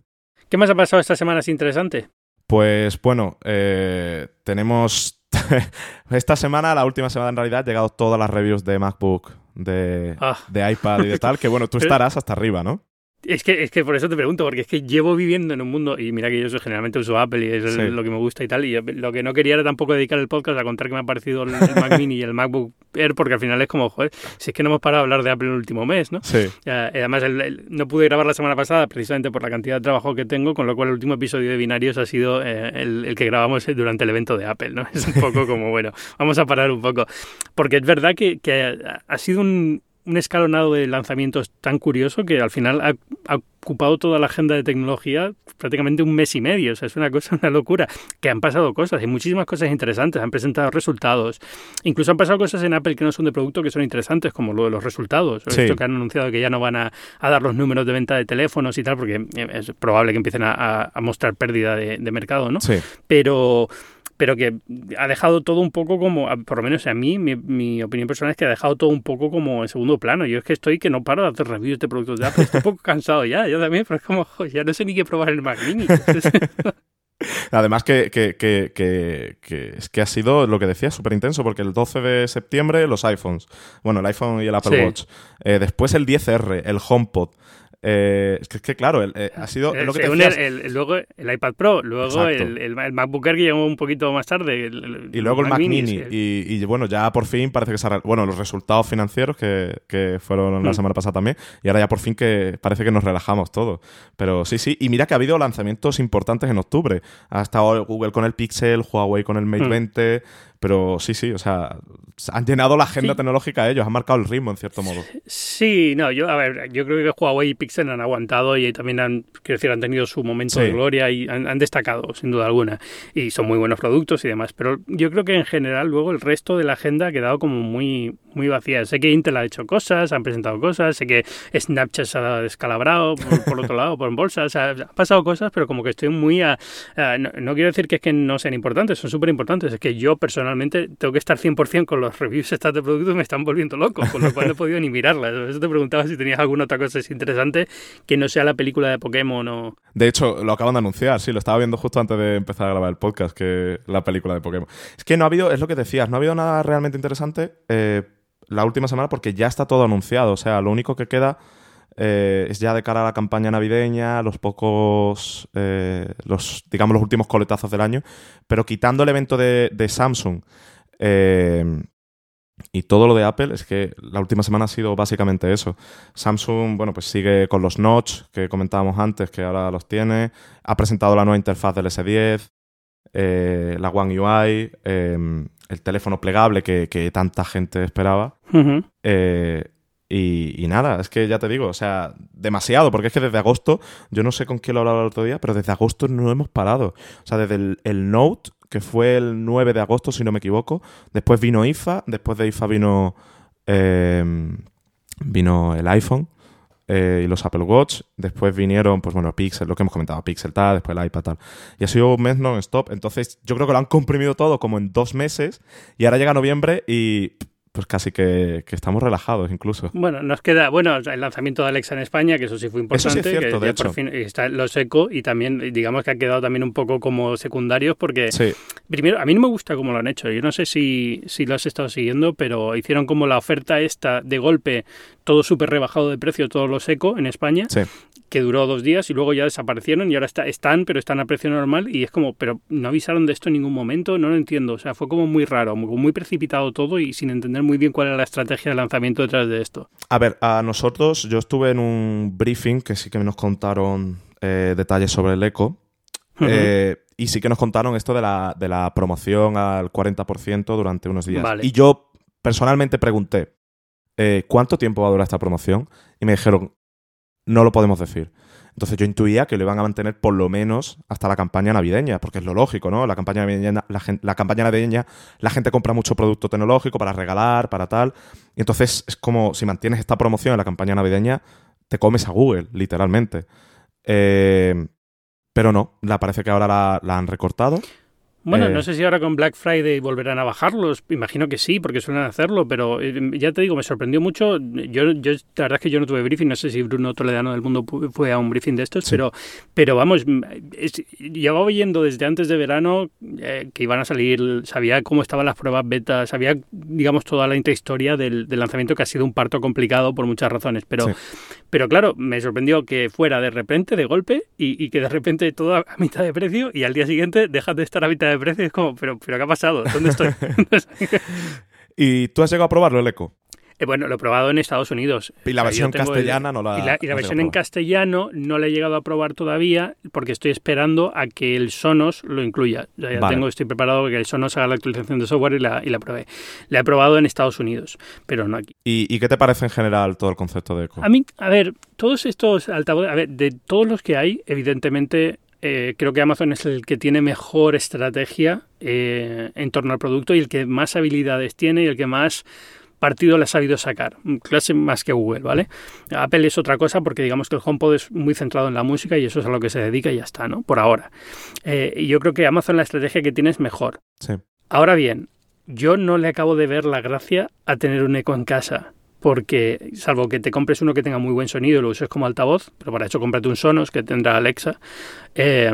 ¿Qué más ha pasado esta semana es interesante? Pues bueno, eh, tenemos esta semana, la última semana en realidad, han llegado todas las reviews de MacBook, de, Ah. de iPad y de tal, que bueno, tú Pero- estarás hasta arriba, ¿no? Es que, es que por eso te pregunto, porque es que llevo viviendo en un mundo, y mira que yo soy, generalmente uso Apple y es el- Sí. lo que me gusta y tal, y lo que no quería era tampoco dedicar el podcast a contar que me ha parecido el, el Mac Mini y el MacBook Air, porque al final es como, joder, si es que no hemos parado de hablar de Apple el último mes, ¿no? Sí. Además, el- el- no pude grabar la semana pasada precisamente por la cantidad de trabajo que tengo, con lo cual el último episodio de Binarios ha sido eh, el, el que grabamos durante el evento de Apple, ¿no? Es un poco como, bueno, vamos a parar un poco. Porque es verdad que, que ha- ha sido un, un escalonado de lanzamientos tan curioso que al final ha, ha ocupado toda la agenda de tecnología prácticamente un mes y medio. O sea, es una cosa, una locura. Que han pasado cosas, y muchísimas cosas interesantes. Han presentado resultados. Incluso han pasado cosas en Apple que no son de producto que son interesantes, como lo de los resultados. Sí. Esto que han anunciado que ya no van a, a dar los números de venta de teléfonos y tal, porque eh, es probable que empiecen a, a- a mostrar pérdida de, de mercado, ¿no? Sí. pero pero que ha dejado todo un poco como, por lo menos a mí, mi, mi opinión personal es que ha dejado todo un poco como en segundo plano. Yo es que estoy que no paro de hacer reviews de productos de Apple, estoy un poco cansado ya, yo también, pero es como, jo, ya no sé ni qué probar el Mac Mini. Además que, que, que, que, que es que ha sido lo que decía, súper intenso, porque el 12 de septiembre los iPhones, bueno, el iPhone y el Apple Sí. Watch, Eh, después el 10R, el HomePod. Eh, es, que, es que, claro, el- eh, ha sido lo que te según el, decías, el- el- luego el iPad Pro, luego el, MacBook Air que llegó un poquito más tarde. y luego el Mac Mini. Y, y, bueno, ya por fin parece que se ha... Bueno, los resultados financieros que, que fueron la Mm. semana pasada también. Y ahora ya por fin que parece que nos relajamos todos. Pero sí, sí. Y mira que ha habido lanzamientos importantes en octubre. Ha estado Google con el Pixel, Huawei con el Mate Mm. 20. Pero sí, sí. O sea, han llenado la agenda Sí. tecnológica ellos. Han marcado el ritmo en cierto modo. Sí, no, yo, a ver, yo creo que Huawei y Pixel han aguantado y también han, quiero decir, han tenido su momento Sí. de gloria y han, han destacado, sin duda alguna. Y son muy buenos productos y demás. Pero yo creo que en general luego el resto de la agenda ha quedado como muy, muy vacía. Sé que Intel ha hecho cosas, han presentado cosas, sé que Snapchat se ha descalabrado por, por otro lado, por en bolsa. O sea, han pasado cosas, pero como que estoy muy a... a- no, no quiero decir que es que no sean importantes, son súper importantes. Es que yo personalmente tengo que estar 100% con los reviews estas de productos, me están volviendo loco, con lo cual no he podido ni mirarlas. Por eso te preguntaba si tenías alguna otra cosa interesante que no sea la película de Pokémon o... De hecho, lo acaban de anunciar, sí, lo estaba viendo justo antes de empezar a grabar el podcast, que la película de Pokémon. Es que no ha habido, es lo que decías, no ha habido nada realmente interesante eh, la última semana porque ya está todo anunciado. O sea, lo único que queda eh, es ya de cara a la campaña navideña, los pocos, eh, los, digamos, los últimos coletazos del año. Pero quitando el evento de, de Samsung eh, y todo lo de Apple, es que la última semana ha sido básicamente eso. Samsung, bueno, pues sigue con los notch que comentábamos antes, que ahora los tiene. Ha presentado la nueva interfaz del S10, eh, la One UI, el teléfono plegable que, que tanta gente esperaba. Eh, y, nada, es que ya te digo, o sea, demasiado, porque es que desde agosto, yo no sé con quién lo hablaba el otro día, pero desde agosto no hemos parado. O sea, desde el, Note, que fue el 9 de agosto, si no me equivoco, después vino IFA, después de IFA vino, eh, vino el iPhone eh, y los Apple Watch, después vinieron, pues bueno, Pixel, lo que hemos comentado, Pixel tal, después el iPad tal. Y ha sido un mes non-stop, entonces yo creo que lo han comprimido todo como en dos meses y ahora llega noviembre y pues casi que, que estamos relajados incluso. Bueno, nos queda, bueno, el lanzamiento de Alexa en España, que eso sí fue Eso sí importante, es cierto, que de ya por hecho. fin está los eco y también digamos que ha quedado también un poco como secundarios porque Sí, Primero, a mí no me gusta cómo lo han hecho. Yo no sé si, si lo has estado siguiendo, pero hicieron como la oferta esta de golpe, todo súper rebajado de precio, todos los eco en España, sí. Que duró dos días y luego ya desaparecieron y ahora está, están, pero están a precio normal y es como, pero no avisaron de esto en ningún momento, no lo entiendo, o sea, fue como muy raro, muy, muy precipitado todo y sin entender muy bien cuál era la estrategia de lanzamiento detrás de esto. A ver, a nosotros, yo estuve en un briefing que sí que nos contaron eh, detalles sobre el eco. Eh, y sí que nos contaron esto de la, de la promoción al 40% durante unos días. Y yo personalmente pregunté, eh, ¿cuánto tiempo va a durar esta promoción? Y me dijeron, no lo podemos decir. Entonces yo intuía que lo iban a mantener por lo menos hasta la campaña navideña, porque es lo lógico, ¿no? La campaña navideña, la, la campaña navideña, la gente compra mucho producto tecnológico para regalar, para tal. Y entonces es como si mantienes esta promoción en la campaña navideña, te comes a Google, literalmente. Eh, pero no, la parece que ahora la, han recortado. Bueno, no eh, sé si ahora con Black Friday volverán a bajarlos. Imagino que sí, porque suelen hacerlo, pero eh, ya te digo, me sorprendió mucho. Yo, yo, la verdad es que yo no tuve briefing, no sé si Bruno Toledano del Mundo fue a un briefing de estos, pero, pero vamos, es, llevaba oyendo desde antes de verano eh, que iban a salir, sabía cómo estaban las pruebas beta, sabía, digamos, toda la intrahistoria del, del lanzamiento, que ha sido un parto complicado por muchas razones, pero, pero claro, me sorprendió que fuera de repente, de golpe, y, y que de repente todo a mitad de precio y al día siguiente dejas de estar a mitad de precio. Es como, pero, pero ¿qué ha pasado? ¿Dónde estoy? ¿Y tú has llegado a probarlo, el eco? Eh, bueno, lo he probado en Estados Unidos. Y la versión castellana no la. Y la, y la versión en castellano no la he llegado a probar todavía porque estoy esperando a que el Sonos lo incluya. Ya, tengo, estoy preparado para que el Sonos haga la actualización de software y la, y la pruebe. La he probado en Estados Unidos, pero no aquí. ¿Y, qué te parece en general todo el concepto de Echo? A mí, a ver, todos estos altavoces, a ver, de todos los que hay, evidentemente eh, creo que Amazon es el que tiene mejor estrategia eh, en torno al producto y el que más habilidades tiene y el que más partido le ha sabido sacar, clase más que Google, ¿vale? Apple es otra cosa porque digamos que el HomePod es muy centrado en la música y eso es a lo que se dedica y ya está, ¿no? Por ahora. Eh, y yo creo que Amazon la estrategia que tiene es mejor. Sí. Ahora bien, yo no le acabo de ver la gracia a tener un eco en casa porque salvo que te compres uno que tenga muy buen sonido y lo uses como altavoz, pero para eso cómprate un Sonos que tendrá Alexa. Eh,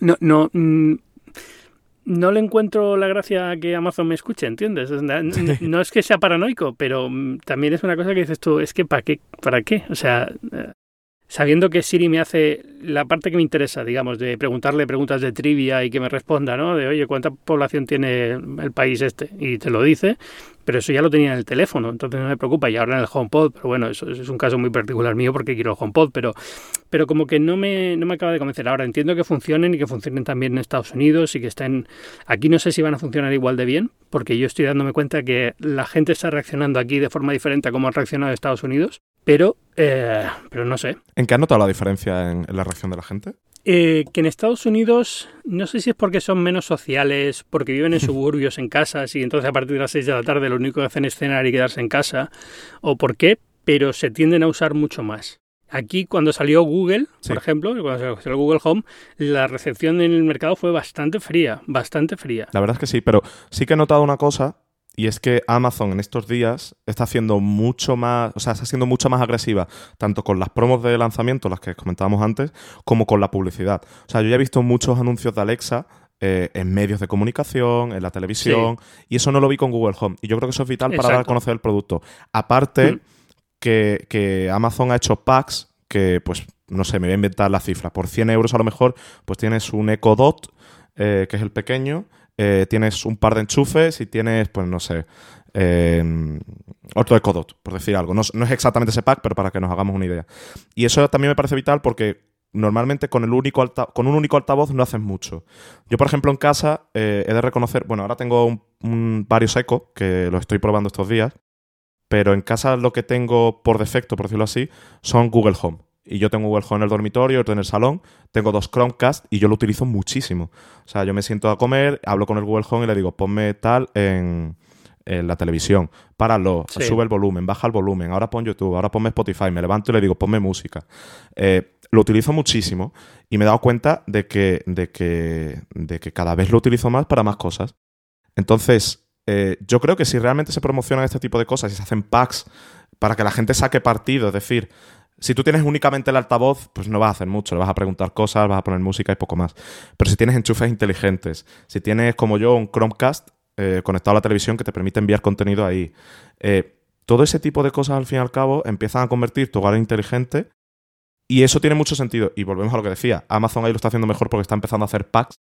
no, no, mm, no le encuentro la gracia a que Amazon me escuche, ¿entiendes? No, es que sea paranoico, pero mm, también es una cosa que dices tú, es que ¿para qué? ¿Para qué? O sea, eh, sabiendo que Siri me hace la parte que me interesa, digamos, de preguntarle preguntas de trivia y que me responda, ¿no? De, oye, ¿cuánta población tiene el país este? Y te lo dice, pero eso ya lo tenía en el teléfono, entonces no me preocupa. Y ahora en el HomePod, pero bueno, eso, es un caso muy particular mío porque quiero el HomePod, pero, pero como que no me, no me acaba de convencer. Ahora entiendo que funcionen y que funcionen también en Estados Unidos y que estén... Aquí no sé si van a funcionar igual de bien, porque yo estoy dándome cuenta que la gente está reaccionando aquí de forma diferente a como han reaccionado Estados Unidos, pero, eh, pero no sé. ¿En qué ha notado la diferencia en la reacción de la gente? Eh, que en Estados Unidos, no sé si es porque son menos sociales, porque viven en suburbios, en casas, y entonces a partir de las 6 de la tarde lo único que hacen es cenar y quedarse en casa, o por qué, pero se tienden a usar mucho más. Aquí cuando salió Google, por ejemplo, cuando salió Google Home, la recepción en el mercado fue bastante fría, bastante fría. La verdad es que sí, pero sí que he notado una cosa y es que Amazon en estos días está haciendo mucho más, o sea, está siendo mucho más agresiva, tanto con las promos de lanzamiento, las que comentábamos antes, como con la publicidad. O sea, yo ya he visto muchos anuncios de Alexa eh, en medios de comunicación, en la televisión, y eso no lo vi con Google Home. Y yo creo que eso es vital para dar a conocer el producto. Aparte, mm. que, Amazon ha hecho packs que, pues, no sé, me voy a inventar la cifra. Por 100 euros a lo mejor, pues tienes un Echo Dot, eh, que es el pequeño, eh, tienes un par de enchufes y tienes, pues no sé, eh, otro Ecodot, por decir algo. No, es exactamente ese pack, pero para que nos hagamos una idea. Y eso también me parece vital porque normalmente con, el único con un único altavoz no haces mucho. Yo, por ejemplo, en casa eh, he de reconocer, bueno, ahora tengo un, varios Echo que los estoy probando estos días, pero en casa lo que tengo por defecto, por decirlo así, son Google Home y yo tengo Google Home en el dormitorio, otro en el salón, tengo dos Chromecast y yo lo utilizo muchísimo. O sea, yo me siento a comer, hablo con el Google Home y le digo, ponme tal en, la televisión, páralo, sube el volumen, baja el volumen, ahora pon YouTube, ahora ponme Spotify, me levanto y le digo, ponme música. Eh, lo utilizo muchísimo y me he dado cuenta de que, de que, de que cada vez lo utilizo más para más cosas. Entonces, eh, yo creo que si realmente se promocionan este tipo de cosas y se hacen packs para que la gente saque partido, es decir, si tú tienes únicamente el altavoz, pues no vas a hacer mucho, le vas a preguntar cosas, vas a poner música y poco más. Pero si tienes enchufes inteligentes, si tienes como yo un Chromecast eh, conectado a la televisión que te permite enviar contenido ahí, eh, todo ese tipo de cosas al fin y al cabo empiezan a convertir tu hogar inteligente Y eso tiene mucho sentido. Y volvemos a lo que decía. Amazon ahí lo está haciendo mejor porque está empezando a hacer packs.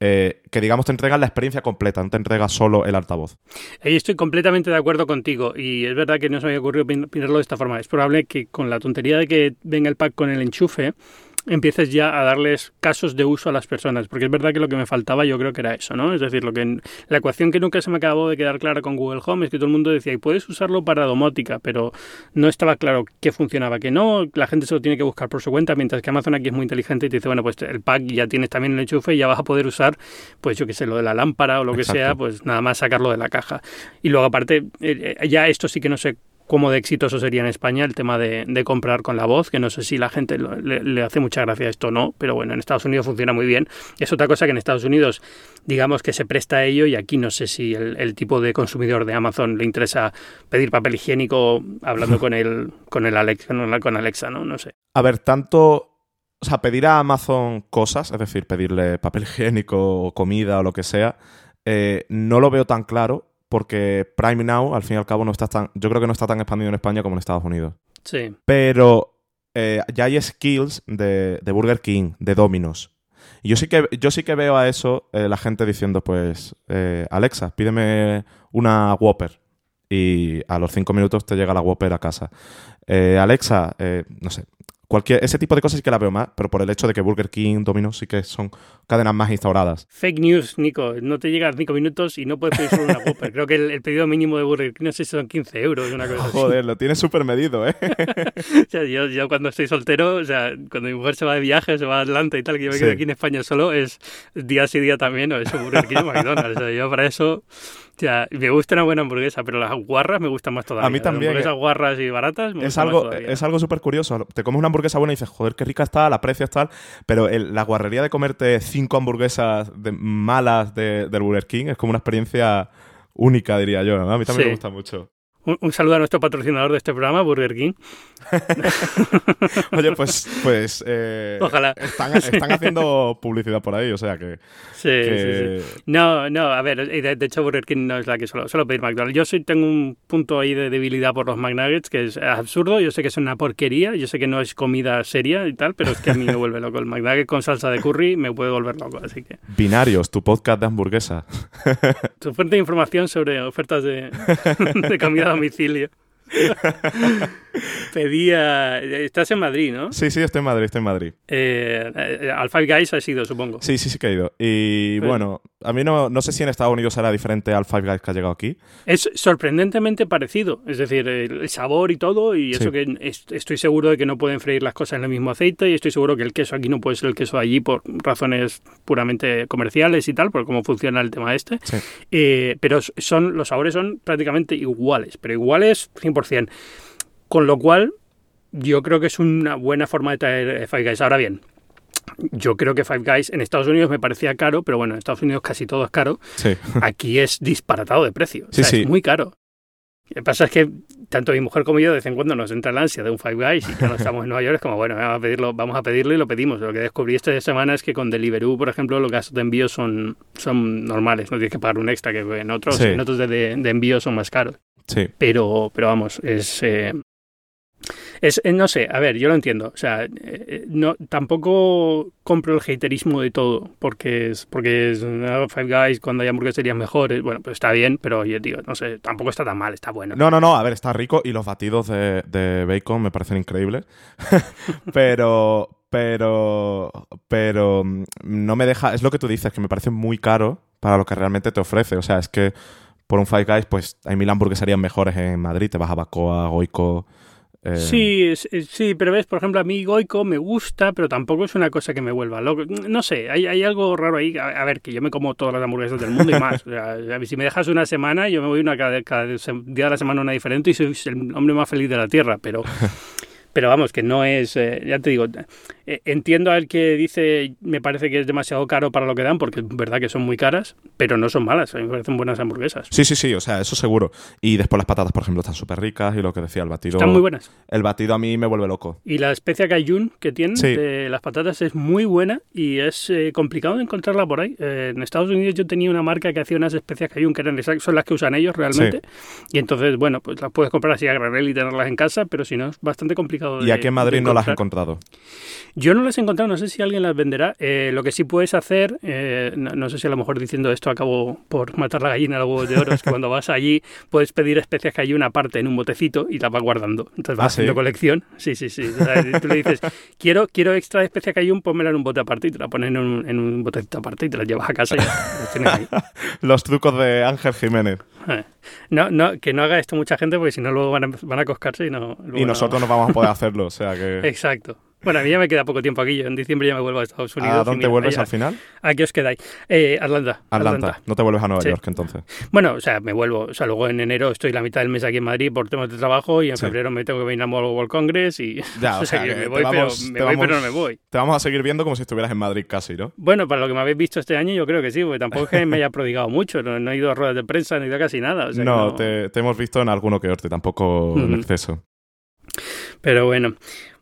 Eh, que, digamos, te entregan la experiencia completa, no te entrega solo el altavoz. Ahí estoy completamente de acuerdo contigo y es verdad que no se me había ocurrido pin- pinarlo de esta forma. Es probable que con la tontería de que venga el pack con el enchufe empieces ya a darles casos de uso a las personas, porque es verdad que lo que me faltaba yo creo que era eso, ¿no? Es decir, lo que la ecuación que nunca se me acabó de quedar clara con Google Home es que todo el mundo decía, y puedes usarlo para domótica, pero no estaba claro qué funcionaba, que no, la gente se lo tiene que buscar por su cuenta, mientras que Amazon aquí es muy inteligente y te dice, bueno, pues el pack ya tienes también el enchufe y ya vas a poder usar, pues yo qué sé, lo de la lámpara o lo que Exacto. sea, pues nada más sacarlo de la caja. Y luego aparte, eh, eh, ya esto sí que no sé cómo de exitoso sería en España el tema de, de comprar con la voz, que no sé si la gente lo- le, le hace mucha gracia esto o no, pero bueno, en Estados Unidos funciona muy bien. Es otra cosa que en Estados Unidos, digamos que se presta a ello y aquí no sé si el, el tipo de consumidor de Amazon le interesa pedir papel higiénico hablando con el, con el Alexa, con, con Alexa, ¿no? No sé. A ver, tanto. O sea, pedir a Amazon cosas, es decir, pedirle papel higiénico o comida o lo que sea, eh, no lo veo tan claro porque Prime Now, al fin y al cabo, no está tan. Yo creo que no está tan expandido en España como en Estados Unidos. Sí. Pero eh, ya hay skills de, de Burger King, de Domino's. Y yo sí que, yo sí que veo a eso eh, la gente diciendo, pues, eh, Alexa, pídeme una Whopper. Y a los cinco minutos te llega la Whopper a casa. Eh, Alexa, no sé. Cualquier, ese tipo de cosas sí que la veo más, pero por el hecho de que Burger King, Domino's sí que son cadenas más instauradas. Fake news, Nico. No te llegan cinco minutos y no puedes pedir solo una Whopper. Creo que el, el pedido mínimo de Burger King no sé si son 15 euros, una cosa así. Joder, lo tienes súper medido, ¿eh? O sea, yo, yo cuando estoy soltero, o sea, cuando mi mujer se va de viaje, se va a Atlanta y tal, que yo me quedo Sí. aquí en España solo, es día sí día también, o eso Burger King o McDonald's. O sea, yo para eso, o sea, me gusta una buena hamburguesa, pero las guarras me gustan más todavía. A mí Las también, hamburguesas eh. guarras y baratas me Es gustan más algo, todavía. es algo súper curioso. Te comes una hamburguesa buena y dices, joder, qué rica está, la aprecias tal. Pero el- la guarrería de comerte cinco hamburguesas de- malas de- del Burger King es como una experiencia única, diría yo. ¿no? A mí también Sí. me gusta mucho. Un, un saludo a nuestro patrocinador de este programa, Burger King. Oye, pues, pues eh, Ojalá. Están, están haciendo publicidad por ahí, o sea que. Sí, que- sí, sí. No, no, a ver, de, de hecho Burger King no es la que solo, solo pedir McDonald's. Yo sí tengo un punto ahí de debilidad por los McNuggets, que es absurdo, yo sé que es una porquería, yo sé que no es comida seria y tal, pero es que a mí me vuelve loco. El McNugget con salsa de curry me puede volver loco, así que... Binarios, tu podcast de hamburguesa. Tu fuente de información sobre ofertas de, de comida domicilio. Pedía... Estás en Madrid, ¿no? Sí, sí, estoy en Madrid, estoy en Madrid. Eh, eh, al Five Guys ha sido, supongo. Sí, sí, sí que he ido. Y Pero- bueno, a mí no, no sé si en Estados Unidos será diferente al Five Guys que ha llegado aquí. Es sorprendentemente parecido, es decir, el sabor y todo, y Sí. eso que es- estoy seguro de que no pueden freír las cosas en el mismo aceite, y estoy seguro que el queso aquí no puede ser el queso allí por razones puramente comerciales y tal, por cómo funciona el tema este. Sí. Eh, pero son los sabores son prácticamente iguales, pero iguales 100%. Con lo cual, yo creo que es una buena forma de traer eh, Five Guys. Ahora bien, yo creo que Five Guys en Estados Unidos me parecía caro, pero bueno, en Estados Unidos casi todo es caro Sí. aquí es disparatado de precio. O sea, sí. es muy caro. Lo que pasa es que tanto mi mujer como yo de vez en cuando nos entra la ansia de un Five Guys y cuando estamos en Nueva York es como, bueno, vamos a, pedirlo, vamos a pedirlo y lo pedimos. Lo que descubrí esta semana es que con Deliveroo, por ejemplo, los gastos de envío son, son normales. No tienes que pagar un extra, que en otros, Sí. en otros de, de- de envío son más caros. Sí. Pero, pero vamos, es... eh, es, eh, no sé, a ver, yo lo entiendo. O sea, eh, eh, no, tampoco compro el haterismo de todo, porque es, porque es ah, Five Guys cuando hay hamburgueserías mejores. Bueno, pues está bien, pero oye, tío, no sé, tampoco está tan mal, está bueno. No, no, no, a ver, está rico y los batidos de, de bacon me parecen increíbles. pero, pero, pero mm, no me deja, es lo que tú dices, que me parece muy caro para lo que realmente te ofrece. O sea, es que por un Five Guys, pues hay mil hamburgueserías mejores en Madrid, te vas a Bacoa, Goico. Eh, Sí, sí, pero ves, por ejemplo, a mí Goico me gusta, pero tampoco es una cosa que me vuelva loco. No sé, hay, hay algo raro ahí. A, a ver, que yo me como todas las hamburguesas del mundo y más. O sea, si me dejas una semana, yo me voy una cada, cada día de la semana una diferente y soy el hombre más feliz de la tierra, pero... Pero vamos, que no es, eh, ya te digo, eh, entiendo al que dice, me parece que es demasiado caro para lo que dan, porque es verdad que son muy caras, pero no son malas, a mí me parecen buenas hamburguesas. Sí, sí, sí, o sea, eso seguro. Y después las patatas, por ejemplo, están súper ricas y lo que decía el batido. Están muy buenas. El batido a mí me vuelve loco. Y la especia cayún que tienen Sí. de las patatas es muy buena y es eh, complicado de encontrarla por ahí. Eh, en Estados Unidos yo tenía una marca que hacía unas especias cayún que eran son las que usan ellos realmente. Y entonces, bueno, pues las puedes comprar así a granel y tenerlas en casa, pero si no es bastante complicado complicado. Y aquí en Madrid no las has encontrado. Yo no las he encontrado, no sé si alguien las venderá. Eh, lo que sí puedes hacer, eh, no, sé si a lo mejor diciendo esto acabo por matar la gallina los huevos de oro, es que cuando vas allí puedes pedir especias que hay una parte en un botecito y la vas guardando. Entonces vas ¿Ah, haciendo colección. Sí, sí, sí. tú le dices, quiero, quiero extra especia que hay un, pónmela en un bote aparte y te la pones en un, en un botecito aparte y te la llevas a casa y ya, Los trucos de Ángel Jiménez. Eh, no, no, que no haga esto mucha gente porque si no luego van a, van a coscarse y no... Y nosotros no vamos a poder hacerlo, o sea que... Exacto. Bueno, a mí ya me queda poco tiempo aquí. Yo en diciembre ya me vuelvo a Estados Unidos. ¿A dónde vuelves al final? Aquí os quedáis. Eh, Atlanta, Atlanta. No te vuelves a Nueva York entonces. Bueno, o sea, me vuelvo. O sea, luego en enero estoy la mitad del mes aquí en Madrid por temas de trabajo y en febrero me tengo que venir a World Congress y. Ya, o, sea, que me voy, pero, me voy pero no me voy. Te vamos a seguir viendo como si estuvieras en Madrid casi, ¿no? Bueno, para lo que me habéis visto este año, yo creo que sí, porque tampoco es que me haya prodigado mucho. No, he ido a ruedas de prensa, ni he ido a casi nada. no, Te, hemos visto en alguno que otro, tampoco en exceso. Pero bueno.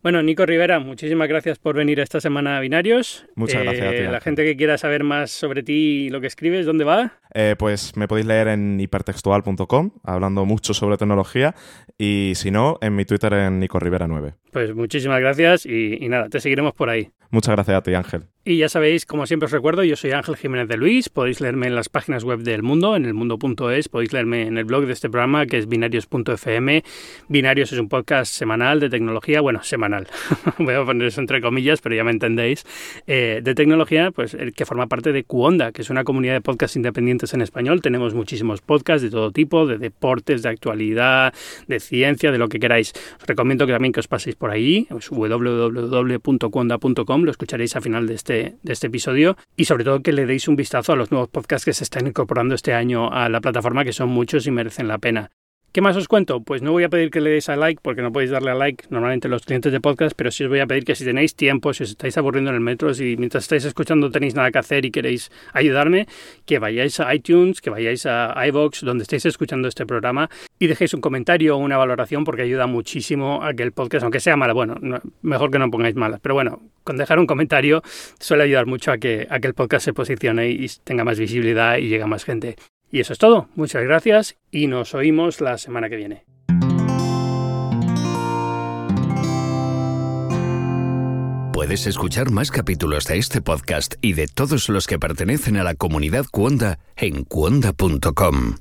Bueno, Nico Rivera, muchísimas gracias por venir esta semana a Binarios. Muchas gracias a ti. Eh, la gente que quiera saber más sobre ti y lo que escribes, ¿dónde va? Eh, pues me podéis leer en hipertextual.com, hablando mucho sobre tecnología, y si no, en mi Twitter en Nico Rivera 9. Pues muchísimas gracias y nada, te seguiremos por ahí. Muchas gracias a ti, Ángel. Y ya sabéis, como siempre os recuerdo, yo soy Ángel Jiménez de Luis. Podéis leerme en las páginas web del mundo, en elmundo.es. Podéis leerme en el blog de este programa, que es binarios.fm. Binarios es un podcast semanal de tecnología, bueno, semanal. Voy a poner eso entre comillas, pero ya me entendéis. Eh, de tecnología, pues que forma parte de Cuonda, que es una comunidad de podcasts independientes en español. Tenemos muchísimos podcasts de todo tipo, de deportes, de actualidad, de ciencia, de lo que queráis. Os recomiendo que también que os paséis por ahí, es www.cuonda.com lo escucharéis al final de este, de este episodio y sobre todo que le deis un vistazo a los nuevos podcasts que se están incorporando este año a la plataforma, que son muchos y merecen la pena. ¿Qué más os cuento? Pues no voy a pedir que le deis a like porque no podéis darle a like normalmente los clientes de podcast, pero sí os voy a pedir que si tenéis tiempo, si os estáis aburriendo en el metro, si mientras estáis escuchando tenéis nada que hacer y queréis ayudarme, que vayáis a iTunes, que vayáis a iVoox, donde estéis escuchando este programa y dejéis un comentario o una valoración porque ayuda muchísimo a que el podcast, aunque sea mala, bueno, mejor que no pongáis malas, pero bueno, con dejar un comentario suele ayudar mucho a que, a que el podcast se posicione y tenga más visibilidad y llegue a más gente. Y eso es todo. Muchas gracias y nos oímos la semana que viene. Puedes escuchar más capítulos de este podcast y de todos los que pertenecen a la comunidad Cuonda en cuonda.com.